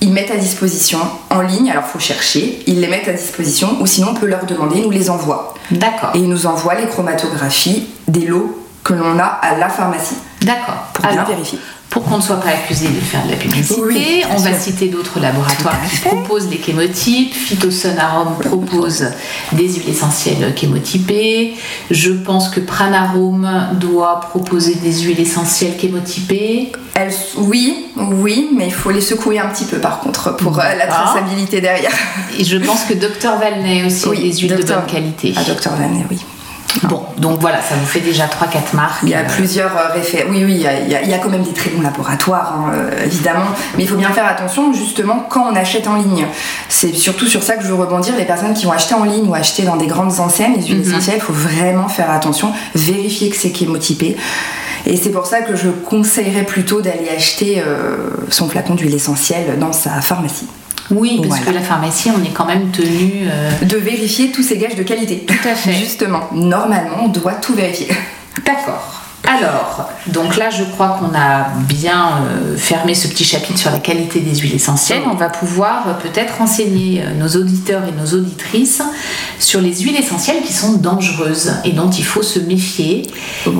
Ils mettent à disposition en ligne, alors faut chercher, ils les mettent à disposition, ou sinon on peut leur demander, ils nous les envoient. D'accord. Et ils nous envoient les chromatographies des lots que l'on a à la pharmacie. D'accord. Pour bien vérifier. Pour qu'on ne soit pas accusé de faire de la publicité, Oui, on va citer d'autres laboratoires qui proposent les chémotypes. Phytosonarum propose des huiles essentielles chémotypées. Je pense que Pranarum doit proposer des huiles essentielles chémotypées. Elles, oui, oui, mais il faut les secouer un petit peu par contre pour euh, la D'accord. traçabilité derrière. Et je pense que Dr Valnet aussi a des huiles de Dr. bonne qualité. Ah, docteur Lannet, oui. Bon, donc voilà, ça vous fait déjà 3-4 marques. Il y a plusieurs euh, réfé- Oui, oui, il y a, il y quand même des très bons laboratoires, hein, euh, évidemment. Mais il faut bien faire attention, justement, quand on achète en ligne. C'est surtout sur ça que je veux rebondir. Les personnes qui vont acheter en ligne ou acheter dans des grandes enseignes, les huiles essentielles, il faut vraiment faire attention, vérifier que c'est chémotypé. Et c'est pour ça que je conseillerais plutôt d'aller acheter euh, son flacon d'huile essentielle dans sa pharmacie. Oui, parce Voilà. que la pharmacie, on est quand même tenu. euh, De vérifier tous ces gages de qualité. Tout à fait. Justement, normalement, on doit tout vérifier. D'accord. Alors, donc là, je crois qu'on a bien euh, fermé ce petit chapitre sur la qualité des huiles essentielles. On va pouvoir euh, peut-être renseigner euh, nos auditeurs et nos auditrices sur les huiles essentielles qui sont dangereuses et dont il faut se méfier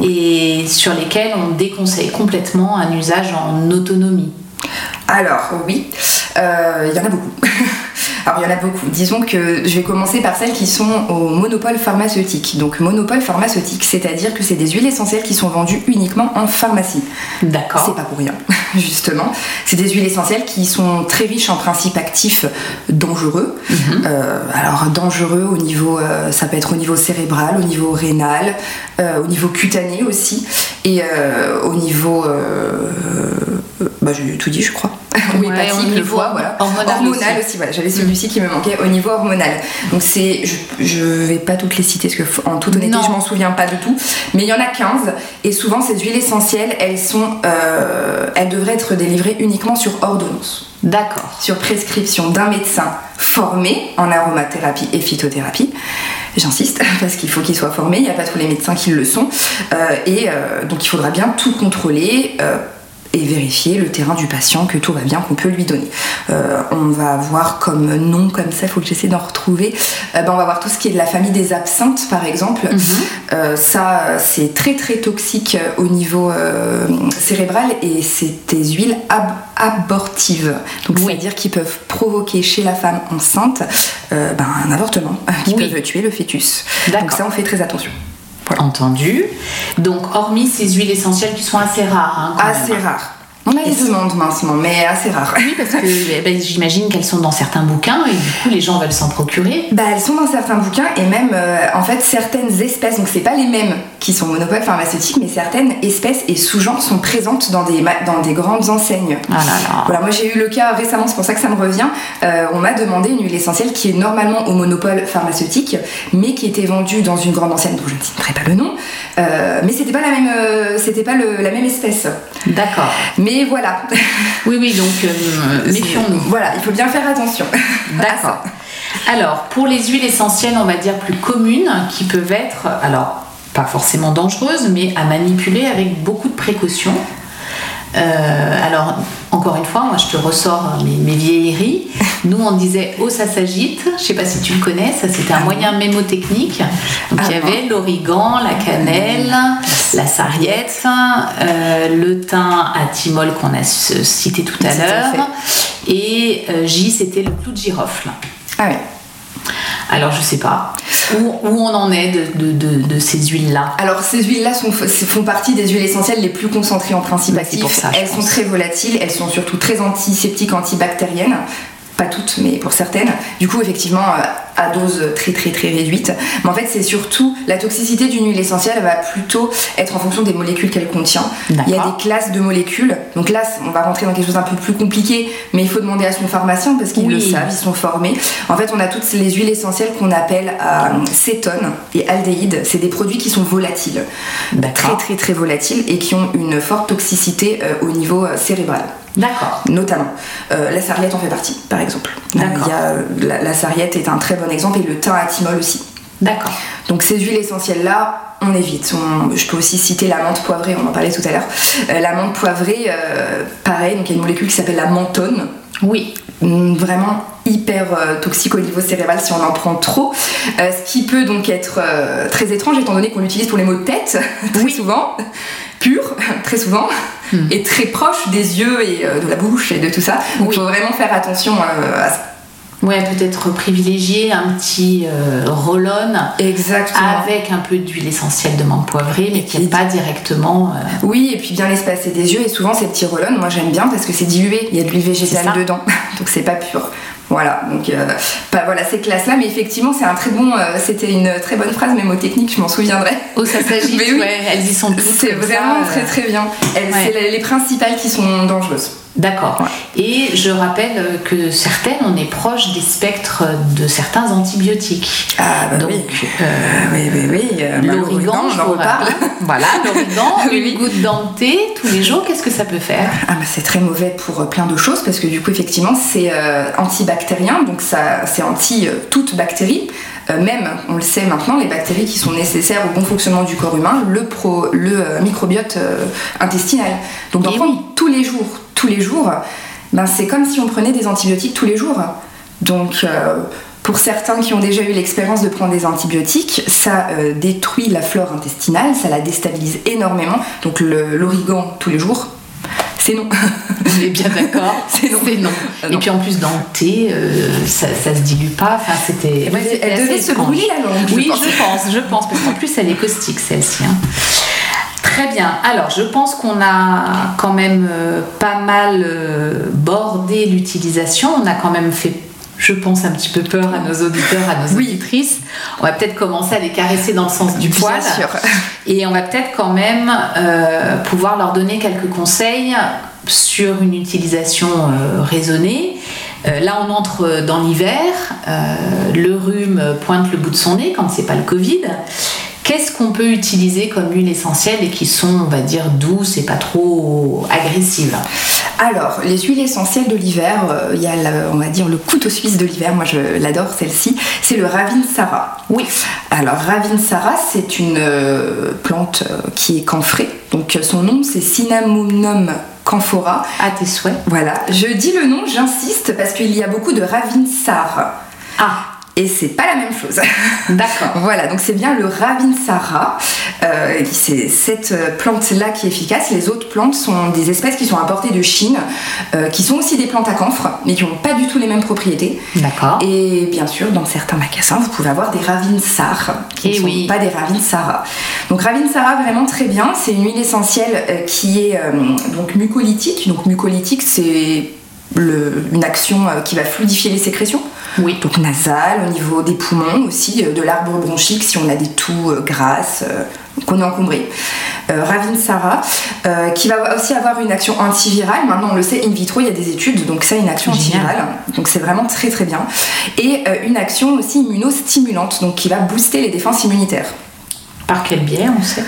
et sur lesquelles on déconseille complètement un usage en autonomie. Alors, oui, il y en a beaucoup. Alors, il y en a beaucoup. Disons que je vais commencer par celles qui sont au monopole pharmaceutique. Donc, monopole pharmaceutique, c'est-à-dire que c'est des huiles essentielles qui sont vendues uniquement en pharmacie. C'est D'accord. pas pour rien, justement. C'est des huiles essentielles qui sont très riches en principes actifs dangereux. Euh, alors dangereux au niveau, euh, ça peut être au niveau cérébral, au niveau rénal, euh, au niveau cutané aussi, et euh, au niveau, euh, euh, bah j'ai tout dit, je crois. Ou Ouais, au niveau foie, voilà. hormonal aussi. aussi, voilà. J'avais celui-ci qui me manquait au niveau hormonal. Donc c'est, je, je vais pas toutes les citer parce que en toute honnêteté, Non. je m'en souviens pas du tout, mais il y en a 15 et souvent ces huiles essentielles, elles sont, euh, elles devraient être délivrées uniquement sur ordonnance D'accord. sur prescription d'un médecin formé en aromathérapie et phytothérapie. J'insiste, parce qu'il faut qu'il soit formé, il n'y a pas tous les médecins qui le sont. Euh, et euh, donc il faudra bien tout contrôler. Et vérifier le terrain du patient, que tout va bien, qu'on peut lui donner. Euh, on va avoir comme nom, comme ça, il faut que j'essaie d'en retrouver. Euh, ben, on va avoir tout ce qui est de la famille des absinthes, par exemple. Euh, ça, c'est très très toxique au niveau cérébral et c'est des huiles ab- abortives. Donc, Oui. c'est-à-dire qu'ils peuvent provoquer chez la femme enceinte ben, un avortement, qui Oui. peuvent tuer le fœtus. Donc, ça, on fait très attention. Entendu. Donc, hormis ces huiles essentielles qui sont assez rares. hein, Assez même. On a c'est- demandes maintenant, mais assez rare. Oui, parce que eh ben, j'imagine qu'elles sont dans certains bouquins et du coup les gens veulent s'en procurer. Bah, elles sont dans certains bouquins et même euh, en fait certaines espèces, donc c'est pas les mêmes qui sont monopole pharmaceutique, mais certaines espèces et sous-genres sont présentes dans des, dans des grandes enseignes. Ah là là. Voilà, moi j'ai eu le cas récemment, c'est pour ça que ça me revient. Euh, on m'a demandé une huile essentielle qui est normalement au monopole pharmaceutique, mais qui était vendue dans une grande enseigne dont je ne citerai pas le nom. Euh, mais c'était pas la même, c'était pas le- la même espèce. D'accord. Mais voilà, Oui, oui, donc euh, méfions-nous. voilà, il faut bien faire attention. D'accord. Alors, pour les huiles essentielles, on va dire plus communes, qui peuvent être, alors, pas forcément dangereuses, mais à manipuler avec beaucoup de précautions. Euh, alors, encore une fois, moi je te ressors mes, mes vieilleries. Nous, on disait oh, ça s'agite. Je sais pas si tu le connais, ça c'était un moyen mémotechnique. Donc, il y Ah avait l'origan, la cannelle, la sarriette, euh, le thym à thymol qu'on a cité tout à l'heure. Et euh, J, c'était le clou de girofle. Ah ouais. Alors, je sais pas où, où on en est de, de- de- de ces huiles-là. Alors ces huiles-là font partie des huiles essentielles les plus concentrées en principe Bah, c'est actif. pour ça, je elles sont très volatiles, elles sont surtout très antiseptiques, antibactériennes. Pas toutes, mais pour certaines. Du coup, effectivement, euh, à dose très très très réduite. Mais en fait, c'est surtout la toxicité d'une huile essentielle elle va plutôt être en fonction des molécules qu'elle contient. Il y a des classes de molécules. Donc là, on va rentrer dans quelque chose d'un peu plus compliqué, mais il faut demander à son pharmacien parce qu'ils Oui. le savent, ils sont formés. En fait, on a toutes les huiles essentielles qu'on appelle euh, cétone et aldéhyde. C'est des produits qui sont volatiles très très très volatiles et qui ont une forte toxicité euh, au niveau euh, cérébral D'accord. notamment. Euh, la sarriette en fait partie, par exemple. D'accord. il y a, la, la sarriette est un très bon exemple et le thym à thymol aussi. D'accord. Donc ces huiles essentielles là, on évite. On- je peux aussi citer la menthe poivrée, on en parlait tout à l'heure. Euh, la menthe poivrée, euh, pareil, donc il y a une molécule qui s'appelle la mentone. Oui. Hum, Vraiment hyper euh, toxique au niveau cérébral si on en prend trop. Euh, ce qui peut donc être très étrange étant donné qu'on l'utilise pour les maux de tête très souvent, pur très souvent, et très proche des yeux et de la bouche et de tout ça. Donc il faut vraiment faire attention à ça. Ouais, peut-être privilégier un petit euh, roll-on avec un peu d'huile essentielle de menthe poivrée, mais qui n'est pas directement. euh, Oui, et puis bien l'espacer des yeux. Et souvent, ces petits roll moi j'aime bien parce que c'est dilué. Il y a de l'huile végétale dedans. Donc c'est pas pur. Voilà, donc euh, pas, voilà, ces classes-là. Mais effectivement, c'est un très bon. euh, C'était une très bonne phrase mémotechnique, je m'en souviendrai. Oh, ça s'agit, oui. ouais, elles y sont toutes. C'est vraiment ça, très euh, très bien. Elles- ouais. C'est les, les principales qui sont dangereuses. D'accord. Et je rappelle euh, que certaines, on est proche des spectres de certains antibiotiques. Ah bah Donc, oui. euh, oui, oui, oui. euh, bah, l'origan, on je en vous reparle. Voilà, l'origan, Oui, une oui. goutte thé tous les jours, qu'est-ce que ça peut faire? Ah bah c'est très mauvais pour euh, plein de choses parce que du coup effectivement c'est euh, antibactérien donc ça c'est anti euh, toute bactérie Euh, même on le sait maintenant les bactéries qui sont nécessaires au bon fonctionnement du corps humain le pro le euh, microbiote euh, intestinal donc d'en prendre oui. tous les jours tous les jours ben c'est comme si on prenait des antibiotiques tous les jours donc euh, pour certains qui ont déjà eu l'expérience de prendre des antibiotiques, ça euh, détruit la flore intestinale, ça la déstabilise énormément. Donc l'origan tous les jours, c'est non. On est bien d'accord. C'est non. Ah Et non. puis en plus, dans le thé, euh, ça, ça se dilue pas. Enfin, c'était. Elle devait se brûler la langue. Oui, je pense, je pense, parce qu'en plus elle est caustique celle-ci. hein. Très bien. Alors, je pense qu'on a quand même euh, pas mal euh, bordé l'utilisation. On a quand même fait, je pense, un petit peu peur à nos auditeurs, à nos auditrices. On va peut-être commencer à les caresser dans le sens du Bien poil. sûr. Et on va peut-être quand même euh, pouvoir leur donner quelques conseils sur une utilisation euh, raisonnée. Euh, là, on entre dans l'hiver. le rhume pointe le bout de son nez quand c'est pas le Covid. Qu'est-ce qu'on peut utiliser comme huile essentielle et qui sont, on va dire, douces et pas trop agressives? Alors, les huiles essentielles de l'hiver, euh, il y a, la- on va dire, le couteau suisse de l'hiver, moi je l'adore celle-ci, c'est le Ravinsara. Oui. Alors, Ravinsara, c'est une euh, plante euh, qui est camphrée, donc son nom c'est Cinnamomum camphora. À tes souhaits. Voilà, je dis le nom, j'insiste, parce qu'il y a beaucoup de Ravinsara. Ah, Et c'est pas la même chose. d'accord. Voilà, donc c'est bien le Ravinsara. Euh, c'est cette plante-là qui est efficace. Les autres plantes sont des espèces qui sont importées de Chine, euh, qui sont aussi des plantes à camphre, mais qui n'ont pas du tout les mêmes propriétés. D'accord. Et bien sûr, dans certains magasins, vous pouvez avoir des Ravinsar, qui Eh ne sont oui. pas des Ravinsara. Donc Ravinsara, vraiment très bien. C'est une huile essentielle euh, qui est euh, donc mucolytique. Donc mucolytique, c'est le- une action euh, qui va fluidifier les sécrétions Oui. donc nasale, au niveau des poumons aussi, euh, de l'arbre bronchique si on a des toux euh, grasses, qu'on est encombré. Euh, Ravinsara, euh, qui va aussi avoir une action antivirale. Maintenant, on le sait, in vitro, il y a des études, donc ça, une action antivirale. Donc c'est vraiment très très bien. Et euh, une action aussi immunostimulante, donc qui va booster les défenses immunitaires. Par quel biais, on sait?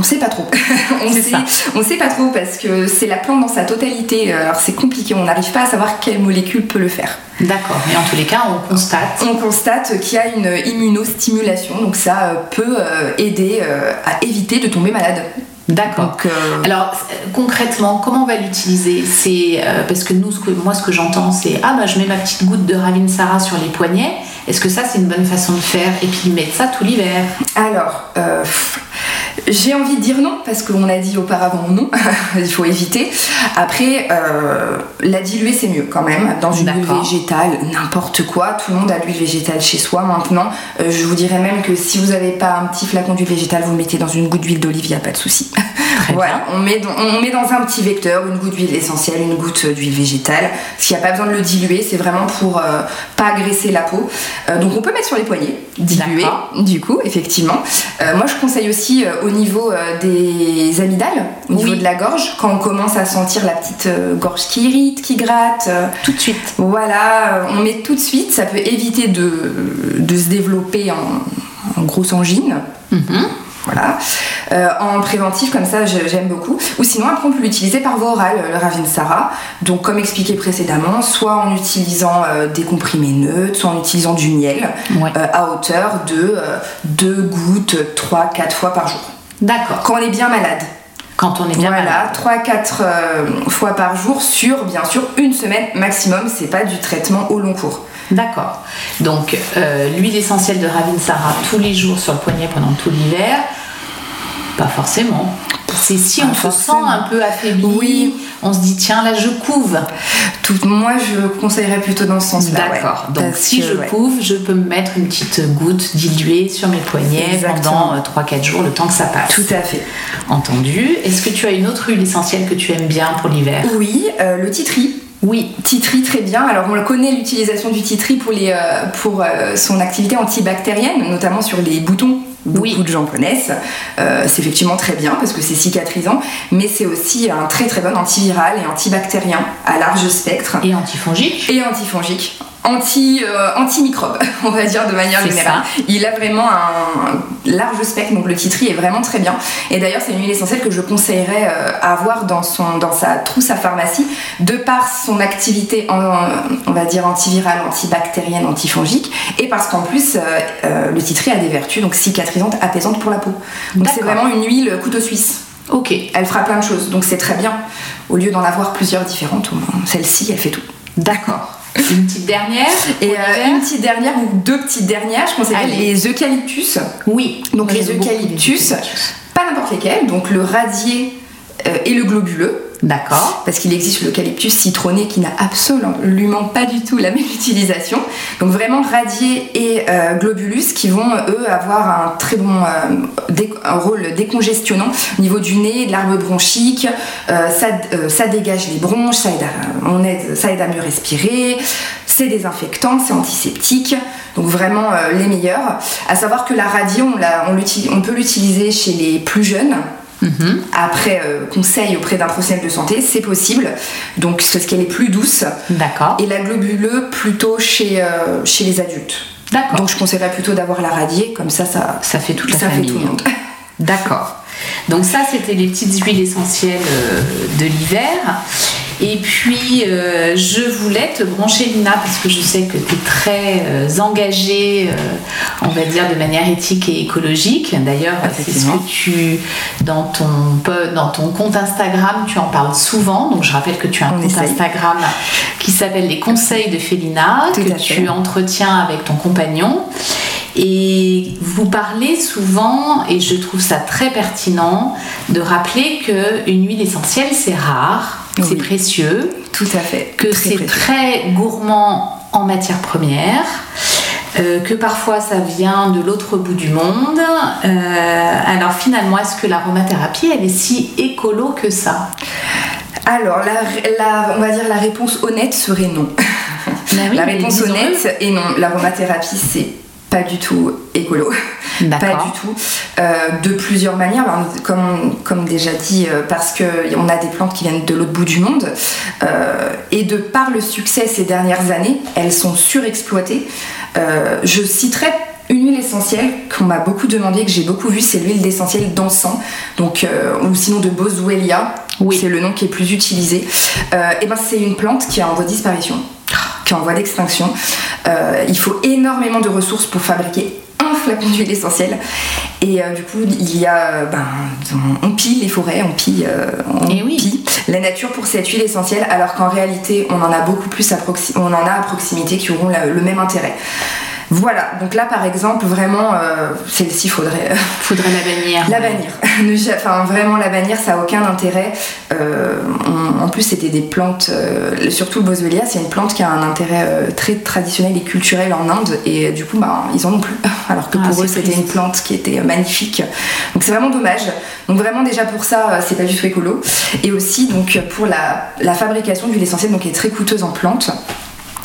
On sait pas trop. on, sait, ça. on sait pas trop parce que c'est la plante dans sa totalité. Alors c'est compliqué, on n'arrive pas à savoir quelle molécule peut le faire. D'accord. Et en tous les cas, on constate on constate qu'il y a une immunostimulation, donc ça euh, peut euh, aider euh, à éviter de tomber malade. D'accord. Euh, Alors euh, concrètement, comment on va l'utiliser? C'est euh, parce que nous, ce que, moi, ce que j'entends, c'est ah bah je mets ma petite goutte de Ravinsara sur les poignets. Est-ce que ça c'est une bonne façon de faire? Et puis mettre ça tout l'hiver. alors, euh, j'ai envie de dire non, parce qu'on a dit auparavant non, il faut éviter. Après, euh, la diluer c'est mieux quand même, dans une huile végétale, n'importe quoi, tout le monde a de l'huile végétale chez soi maintenant. Euh, je vous dirais même que si vous n'avez pas un petit flacon d'huile végétale, vous le mettez dans une goutte d'huile d'olive, il n'y a pas de souci. Voilà, on met, dans, on met dans un petit vecteur une goutte d'huile essentielle, une goutte d'huile végétale. Parce qu'il n'y a pas besoin de le diluer, c'est vraiment pour euh, pas agresser la peau. Euh, donc on peut mettre sur les poignets, diluer, du coup, effectivement. Moi je conseille aussi euh, au niveau euh, des amygdales, au niveau de la gorge, quand on commence à sentir la petite euh, gorge qui irrite, qui gratte. Tout de suite. voilà, on met tout de suite, ça peut éviter de, de se développer en, en grosse angine. Mhm. Voilà. Euh, en préventif, comme ça, j'aime beaucoup. Ou sinon, après, on peut l'utiliser par voie orale, le Ravinsara. Donc, comme expliqué précédemment, soit en utilisant euh, des comprimés neutres, soit en utilisant du miel, Ouais. euh, à hauteur de 2 gouttes 3-4 fois par jour. D'accord. Quand on est bien malade. Quand on est bien Voilà, 3-4 fois par jour sur, bien sûr, une semaine maximum. C'est pas du traitement au long cours. D'accord. Donc, euh, l'huile essentielle de Ravinsara tous les jours sur le poignet pendant tout l'hiver Pas forcément. C'est si on se sent un peu affaibli, Oui. On se dit tiens là je couve. Tout, moi, je conseillerais plutôt dans ce sens-là. ouais. D'accord. Donc Parce si que, je ouais. couve, je peux me mettre une petite goutte diluée sur mes poignets Exactement. pendant 3-4 jours, le temps que ça passe. Tout à fait. Entendu. Est-ce que tu as une autre huile essentielle que tu aimes bien pour l'hiver? Oui, euh, le titri. Oui. Titri, très bien. Alors, on le connaît l'utilisation du titri pour, les, euh, pour euh, son activité antibactérienne, notamment sur les boutons. Beaucoup Oui. de gens connaissent. Euh, c'est effectivement très bien parce que c'est cicatrisant, mais c'est aussi un très très bon antiviral et antibactérien à large spectre Et antifongique et antifongique. Anti, euh, antimicrobe, on va dire de manière générale. Il a vraiment un large spectre, donc le titri est vraiment très bien. Et d'ailleurs, c'est une huile essentielle que je conseillerais euh, à avoir dans, son, dans sa trousse à pharmacie, de par son activité, en, on va dire, antivirale, antibactérienne, antifongique, et parce qu'en plus, euh, le titri a des vertus donc cicatrisantes, apaisantes pour la peau. Donc c'est vraiment une huile couteau suisse. Ok. Elle fera plein de choses, donc c'est très bien. Au lieu d'en avoir plusieurs différentes, celle-ci, elle fait tout. D'accord. Une petite dernière Et euh, une petite dernière ou deux petites dernières, je conseillerais Allez. les eucalyptus. Oui. Donc les eucalyptus. pas n'importe lesquels, donc le radier euh, et le globuleux. D'accord. Parce qu'il existe l'eucalyptus citronné qui n'a absolument pas du tout la même utilisation. Donc vraiment radier et euh, globulus qui vont eux avoir un très bon euh, rôle décongestionnant au niveau du nez, de l'arbre bronchique. Euh, ça, dégage les bronches, ça aide, à, mieux respirer. C'est désinfectant, c'est antiseptique. Donc vraiment les meilleurs. À savoir que la l'utilise- on peut l'utiliser chez les plus jeunes. Mhm. Après euh, conseil auprès d'un professionnel de santé, c'est possible. Donc c'est parce qu'elle est plus douce. D'accord. Et la globuleux plutôt chez, euh, chez les adultes. D'accord. Donc je conseillerais plutôt d'avoir la radier, comme ça ça, Ça fait toute la ça fait tout le monde. D'accord. Donc ça, c'était les petites huiles essentielles euh, de l'hiver. Et puis, euh, je voulais te brancher, Lina, parce que je sais que tu es très euh, engagée, euh, on va dire, de manière éthique et écologique. D'ailleurs, c'est ce que tu, dans ton, dans ton compte Instagram, tu en parles souvent. Donc, je rappelle que tu as un On compte essaye. Instagram qui s'appelle Les Conseils de Félina, Tout que tu entretiens avec ton compagnon. Et vous parlez souvent, et je trouve ça très pertinent, de rappeler qu'une huile essentielle, c'est rare, Oui. c'est précieux, Tout à fait. que c'est très gourmand en matières premières, euh, que parfois ça vient de l'autre bout du monde. Euh, alors finalement, est-ce que l'aromathérapie, elle est si écolo que ça? Alors la, la- on va dire la réponse honnête serait non. Oui, la réponse honnête est non. L'aromathérapie c'est pas du tout écolo. Pas du tout. Euh, de plusieurs manières, comme, comme déjà dit, euh, parce qu'on a des plantes qui viennent de l'autre bout du monde. euh, et de par le succès ces dernières années, elles sont surexploitées. Je citerai une huile essentielle qu'on m'a beaucoup demandé, que j'ai beaucoup vue, c'est l'huile d'essentiel d'encens, donc, euh, ou sinon de Boswellia. Oui. C'est le nom qui est plus utilisé. Euh, et ben, c'est une plante qui est en voie de disparition, qui est en voie d'extinction. Euh, il faut énormément de ressources pour fabriquer un flacon d'huile essentielle. Et euh, du coup, il y a, euh, ben, on, pille les forêts, on pille, euh, on oui. pille la nature pour cette huile essentielle, alors qu'en réalité, on en a beaucoup plus à, on en a à proximité qui auront la- le même intérêt. Voilà, donc là par exemple, vraiment, euh, celle-ci faudrait, Faudrait la bannir. la bannir. Enfin, vraiment, la bannir, ça n'a aucun intérêt. Euh, on- en plus, c'était des plantes, euh, surtout le Boswellia, c'est une plante qui a un intérêt euh, très traditionnel et culturel en Inde, et euh, du coup, bah, ils en ont plus. Alors que Ah, pour eux, c'était une plante qui était magnifique. Donc, c'est vraiment dommage. Donc, vraiment, déjà pour ça, euh, c'est pas du tout écolo. Et aussi, donc, pour la, la fabrication d'huile essentielle, donc, qui est très coûteuse en plantes.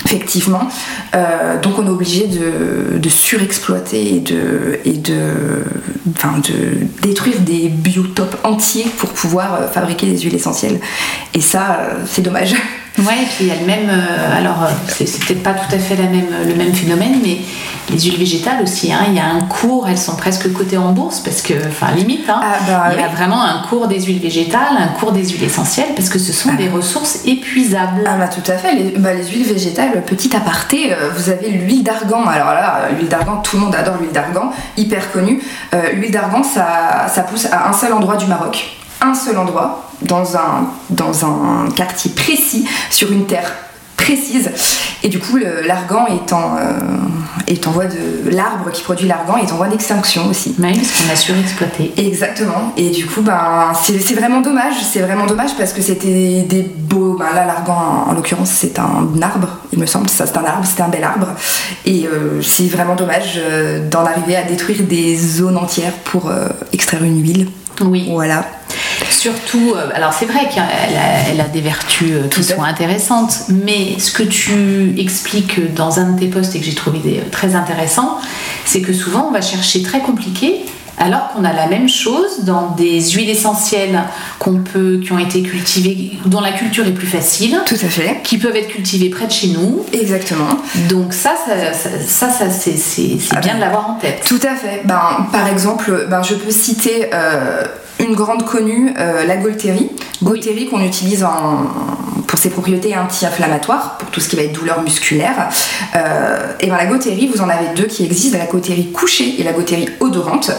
Effectivement, Euh, donc on est obligé de, surexploiter et de détruire des biotopes entiers pour pouvoir euh, fabriquer des huiles essentielles. Et ça, euh, c'est dommage. Ouais, et puis il y a le même. euh, alors, euh, c'est peut-être pas tout à fait la même, le même phénomène, mais les huiles végétales aussi, hein, il y a un cours, elles sont presque cotées en bourse, parce que, enfin, limite, hein, Ah, bah, il y a oui. vraiment un cours des huiles végétales, un cours des huiles essentielles, parce que ce sont des ressources épuisables. Ah bah tout à fait, les, bah, les huiles végétales, petit aparté, euh, vous avez l'huile d'argan. Alors là, euh, l'huile d'argan, tout le monde adore l'huile d'argan, hyper connue. Euh, l'huile d'argan, ça, ça pousse à un seul endroit du Maroc. Un seul endroit, dans un, dans un quartier précis, sur une terre précise. Et du coup, l'argan est, en, euh, est en voie de. L'arbre qui produit l'argan est en voie d'extinction aussi. Oui, parce qu'on a surexploité. Exactement. Et du coup, ben, c'est c'est vraiment dommage. C'est vraiment dommage parce que c'était des beaux. Ben là, l'argan, en, en l'occurrence, c'est un arbre, il me semble. Ça, c'est un arbre, c'était un bel arbre. Et euh, c'est vraiment dommage euh, d'en arriver à détruire des zones entières pour extraire une huile. Oui. Voilà. Surtout, euh, alors c'est vrai qu'elle a, elle a des vertus euh, qui sont intéressantes, mais ce que tu expliques dans un de tes posts et que j'ai trouvé très intéressant, c'est que souvent on va chercher très compliqué alors qu'on a la même chose dans des huiles essentielles qu'on peut, qui ont été cultivées, dont la culture est plus facile, Tout à fait. qui peuvent être cultivées près de chez nous. Exactement. Donc ça, ça, ça, ça, ça, c'est Ah bien ben, de l'avoir en tête. Tout à fait. Ben, par exemple, ben, je peux citer euh, une grande connue, euh, la Golterie. Golterie qu'on utilise en- pour ses propriétés anti-inflammatoires, pour tout ce qui va être douleur musculaire. Euh, et ben, la Golterie, vous en avez deux qui existent, la Golterie couchée et la Golterie odorante.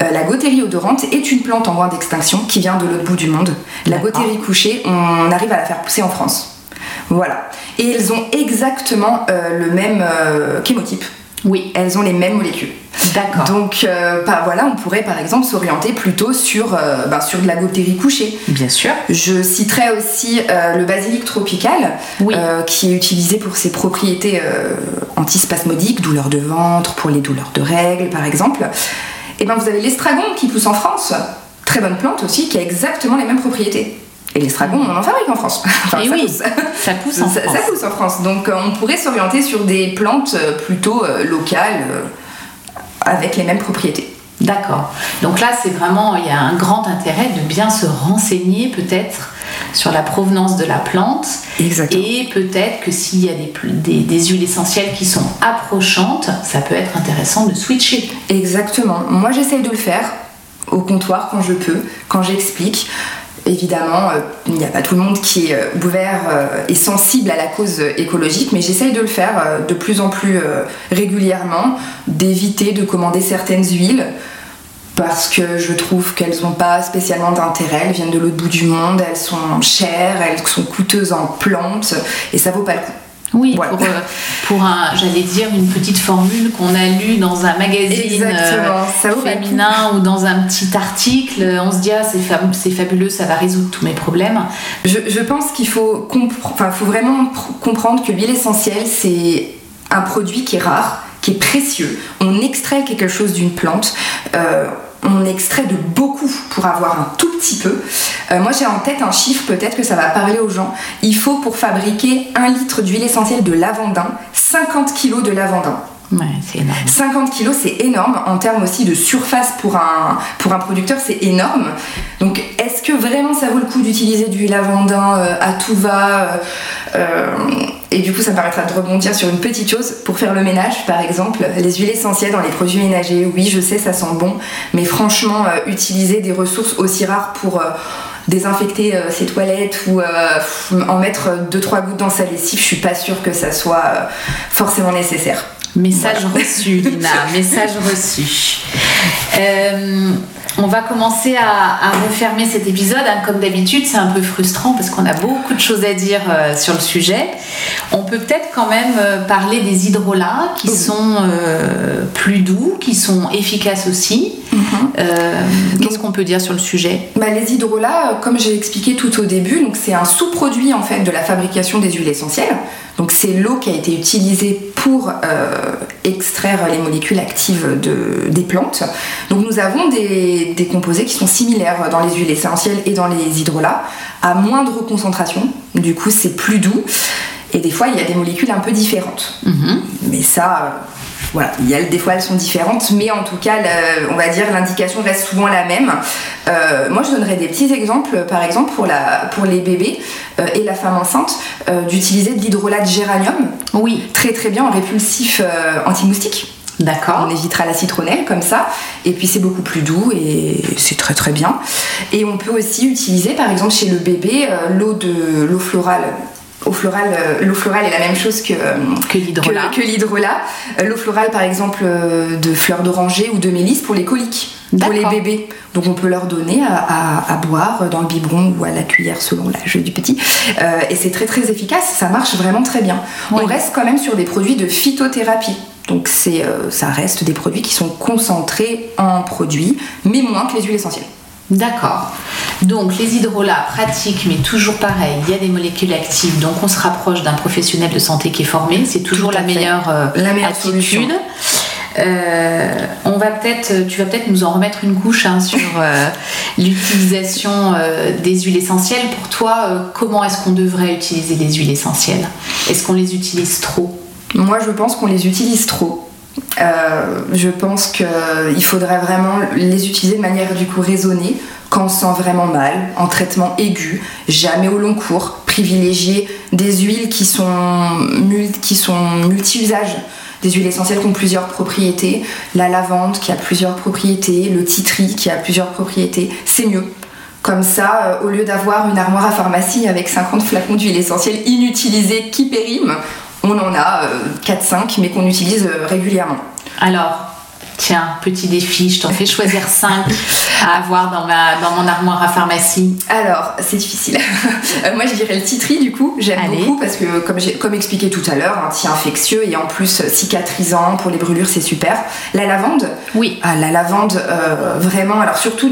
Euh, la Golterie odorante est une plante en voie d'extinction qui vient de l'autre bout du monde. La. Golterie couchée, on arrive à la faire pousser en France. Voilà. Et elles ont exactement euh, le même chémotype. Oui, Elles ont les mêmes molécules. d'accord. Donc euh, bah, voilà, on pourrait par exemple s'orienter plutôt sur, euh, bah, sur de la gaultérie couchée. Bien sûr. Je citerai aussi euh, le basilic tropical, Oui. euh, qui est utilisé pour ses propriétés antispasmodiques, douleurs de ventre, pour les douleurs de règles par exemple. Et ben vous avez l'estragon qui pousse en France, très bonne plante aussi, qui a exactement les mêmes propriétés. Et l'estragon, on en fabrique en France. Enfin, Et ça oui, pousse. ça pousse en Ça, France. ça pousse en France. Donc euh, on pourrait s'orienter sur des plantes euh, plutôt euh, locales, avec les mêmes propriétés. D'accord. Donc là, c'est vraiment, il y a un grand intérêt de bien se renseigner peut-être sur la provenance de la plante Exactement. et peut-être que s'il y a des, des huiles essentielles qui sont approchantes, ça peut être intéressant de switcher. Exactement. Moi, j'essaye de le faire au comptoir quand je peux, quand j'explique. Évidemment, euh, il n'y a pas tout le monde qui est euh, ouvert euh, et sensible à la cause écologique, mais j'essaye de le faire de plus en plus régulièrement, d'éviter de commander certaines huiles parce que je trouve qu'elles n'ont pas spécialement d'intérêt, elles viennent de l'autre bout du monde, elles sont chères, elles sont coûteuses en plantes et ça vaut pas le coup. Oui, Voilà. pour, euh, pour un, j'allais dire, une petite formule qu'on a lue dans un magazine ça coup. féminin ou dans un petit article, on se dit ah c'est fab- c'est fabuleux, ça va résoudre tous mes problèmes. Je, je pense qu'il faut, compre- enfin, faut vraiment pr- comprendre que l'huile essentielle, c'est un produit qui est rare, qui est précieux. On extrait quelque chose d'une plante. euh, on extrait de beaucoup pour avoir un tout petit peu. Euh, moi j'ai en tête un chiffre, peut-être que ça va parler aux gens. Il faut pour fabriquer un litre d'huile essentielle de lavandin, 50 kg de lavandin. Ouais, c'est énorme. 50 kilos, c'est énorme. En termes aussi de surface pour un, producteur, c'est énorme. Donc, est-ce que vraiment ça vaut le coup d'utiliser du lavandin euh, à tout va euh, euh, Et du coup, ça me permettra de rebondir sur une petite chose. Pour faire le ménage, par exemple, les huiles essentielles dans les produits ménagers, oui, je sais, ça sent bon. Mais franchement, utiliser des ressources aussi rares pour... désinfecter ses toilettes ou en mettre 2-3 gouttes dans sa lessive, je suis pas sûre que ça soit forcément nécessaire. Message reçu, Lina, message reçu. Euh, on va commencer à, à refermer cet épisode. hein. Comme d'habitude, c'est un peu frustrant parce qu'on a beaucoup de choses à dire euh, sur le sujet. On peut peut-être quand même euh, parler des hydrolats qui Oui. sont plus doux, qui sont efficaces aussi. Euh, Qu'est-ce qu'on peut dire sur le sujet Bah, les hydrolats, euh, comme j'ai expliqué tout au début, donc c'est un sous-produit en fait de la fabrication des huiles essentielles. Donc c'est l'eau qui a été utilisée pour euh, extraire les molécules actives de, des plantes. Donc nous avons des, des composés qui sont similaires dans les huiles essentielles et dans les hydrolats, à moindre concentration. Du coup c'est plus doux. Et des fois il y a des molécules un peu différentes. Mhm. Mais ça, euh, voilà, il y a, des fois elles sont différentes, mais en tout cas, le- on va dire l'indication reste souvent la même. Euh, moi, je donnerais des petits exemples, par exemple pour, la, pour les bébés euh, et la femme enceinte, euh, d'utiliser de l'hydrolat de géranium, Oui, très très bien en répulsif anti-moustique. d'accord. On évitera la citronnelle comme ça, et puis c'est beaucoup plus doux et c'est très très bien. Et on peut aussi utiliser, par exemple chez le bébé, l'eau de l'eau florale Eau florale, euh, l'eau florale est la même chose que, que l'hydrolat. Que. Euh, l'eau florale, par exemple, euh, de fleurs d'oranger ou de mélisse pour les coliques, pour les bébés. Donc on peut leur donner à, boire dans le biberon ou à la cuillère selon l'âge du petit. et c'est très très efficace, ça marche vraiment très bien. On reste quand même sur des produits de phytothérapie. Donc c'est, ça reste des produits qui sont concentrés en produits, mais moins que les huiles essentielles. D'accord. Donc les hydrolats pratiques, mais toujours pareil, il y a des molécules actives, donc on se rapproche d'un professionnel de santé qui est formé, c'est toujours la meilleure, euh, la meilleure, attitude. Euh, on va peut-être, tu vas peut-être nous en remettre une couche hein, sur euh, l'utilisation des huiles essentielles. Pour toi, comment est-ce qu'on devrait utiliser les huiles essentielles? Est-ce qu'on les utilise trop? Moi, je pense qu'on les utilise trop. Euh, je pense qu'il faudrait vraiment les utiliser de manière du coup raisonnée quand on sent vraiment mal, en traitement aigu, jamais au long cours, privilégier des huiles qui sont, multi-usages des huiles essentielles qui ont plusieurs propriétés, la lavande qui a plusieurs propriétés, le titri qui a plusieurs propriétés, c'est mieux. Comme ça, euh, au lieu d'avoir une armoire à pharmacie avec 50 flacons d'huile essentielle inutilisés qui périment, on en a 4-5 euh, mais qu'on utilise euh, régulièrement. Alors, Tiens, petit défi, je t'en fais choisir 5 à avoir dans, ma, dans mon armoire à pharmacie. Alors, c'est difficile. Euh, moi, je dirais le titri, du coup. J'aime beaucoup parce que, comme, comme expliqué tout à l'heure, anti-infectieux et en plus cicatrisant pour les brûlures, c'est super. La lavande? Oui. Ah, la lavande, euh, vraiment, alors surtout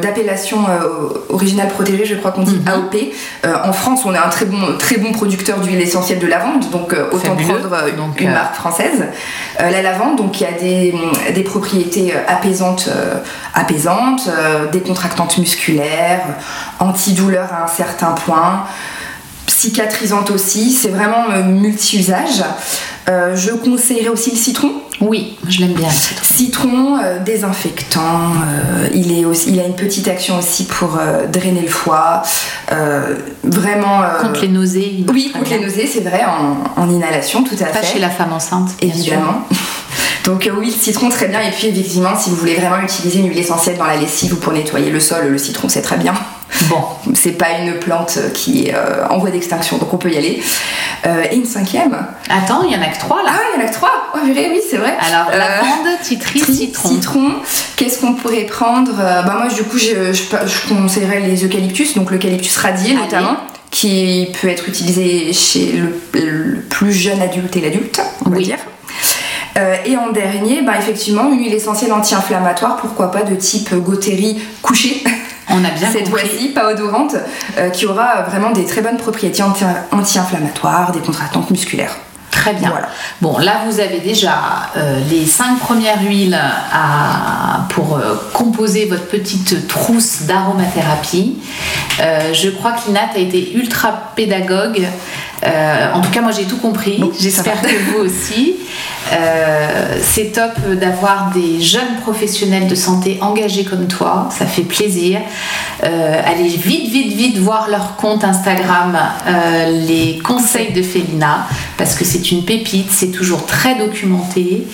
d'appellation euh, originale protégée, je crois qu'on dit mhm. AOP. en France, on est un très bon, très bon producteur d'huile essentielle de lavande, donc autant prendre une marque française. la lavande, donc il y a des des propriétés euh, apaisantes, euh, apaisantes euh, décontractantes musculaires, antidouleurs à un certain point, cicatrisantes aussi. C'est vraiment multi-usage. je conseillerais aussi le citron. Oui, je l'aime bien. citron, désinfectant. il, est aussi, il a une petite action aussi pour drainer le foie. vraiment. contre les nausées. Oui, contre les nausées, c'est vrai, en, inhalation, tout à fait. Pas chez la femme enceinte. Évidemment. Donc euh, oui, le citron très bien. Et puis effectivement, si vous voulez vraiment utiliser une huile essentielle dans la lessive ou pour nettoyer le sol, le citron c'est très bien. Bon. C'est pas une plante qui est euh, en voie d'extinction, donc on peut y aller. Euh, et une cinquième. Attends, il y en a que trois là. Ah, il y en a que trois. Oh, oui, c'est vrai. Alors, lavande, titri, citron. Citron. Qu'est-ce qu'on pourrait prendre Bah moi, du coup, je, je, conseillerais les eucalyptus, donc l'eucalyptus radié notamment qui peut être utilisé chez le, plus jeune adulte et l'adulte, on va dire. Euh, et en dernier, bah, effectivement, une huile essentielle anti-inflammatoire, pourquoi pas de type Gauteri couché. On a bien Cette fois-ci, pas odorante, euh, qui aura vraiment des très bonnes propriétés anti-inflammatoires, des contractantes musculaires. Très bien. Bon, là, vous avez déjà euh, les cinq premières huiles pour composer votre petite trousse d'aromathérapie. je crois que Lina, a été ultra pédagogue. En tout cas, moi, j'ai tout compris. J'espère que vous aussi. Euh, c'est top d'avoir des jeunes professionnels de santé engagés comme toi, ça fait plaisir. Euh, allez vite, vite, vite voir leur compte Instagram, euh, les conseils de Félina, parce que c'est une pépite, c'est toujours très documenté,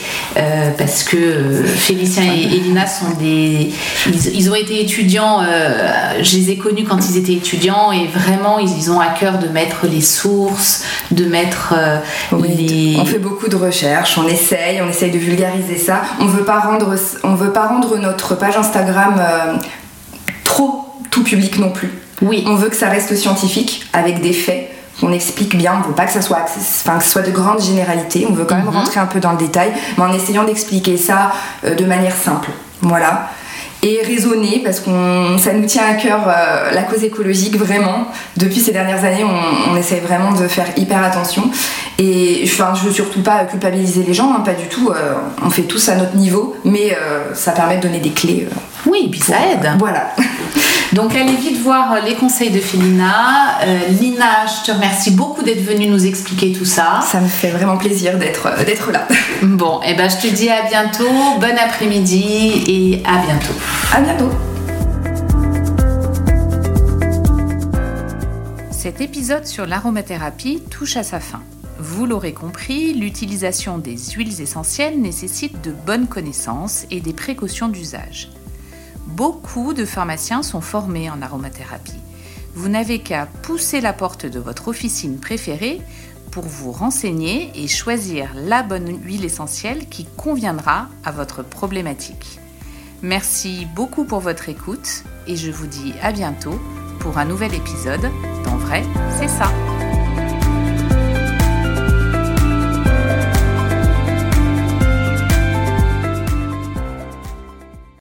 parce que Félicien et Elina sont des. Ils, ont été étudiants, je les ai connus quand ils étaient étudiants, et vraiment, ils, ont à cœur de mettre les sources, de mettre les. On fait beaucoup de recherches, on essaye, on essaye de vulgariser ça. On veut pas rendre, on veut pas rendre notre page Instagram euh, trop tout public non plus. Oui. On veut que ça reste scientifique avec des faits qu'on explique bien. On veut pas que ça soit, enfin, que ce soit de grandes généralités. On veut quand même mhm. rentrer un peu dans le détail, mais en essayant d'expliquer ça euh, de manière simple. Voilà et raisonner parce qu'on ça nous tient à cœur euh, la cause écologique vraiment. Depuis ces dernières années on, on, essaie vraiment de faire hyper attention. Et enfin, je veux surtout pas culpabiliser les gens hein, pas du tout euh, on fait tous à notre niveau mais euh, ça permet de donner des clés oui et puis ça aide. voilà donc allez vite voir les conseils de Félina. Lina je te remercie beaucoup d'être venue nous expliquer tout ça. Ça me fait vraiment plaisir d'être d'être là. Bon et eh ben je te dis à bientôt. Bon après-midi et à bientôt. À bientôt. Cet épisode sur l'aromathérapie touche à sa fin. Vous l'aurez compris, l'utilisation des huiles essentielles nécessite de bonnes connaissances et des précautions d'usage. Beaucoup de pharmaciens sont formés en aromathérapie. Vous n'avez qu'à pousser la porte de votre officine préférée pour vous renseigner et choisir la bonne huile essentielle qui conviendra à votre problématique. Merci beaucoup pour votre écoute et je vous dis à bientôt pour un nouvel épisode d'En vrai, c'est ça.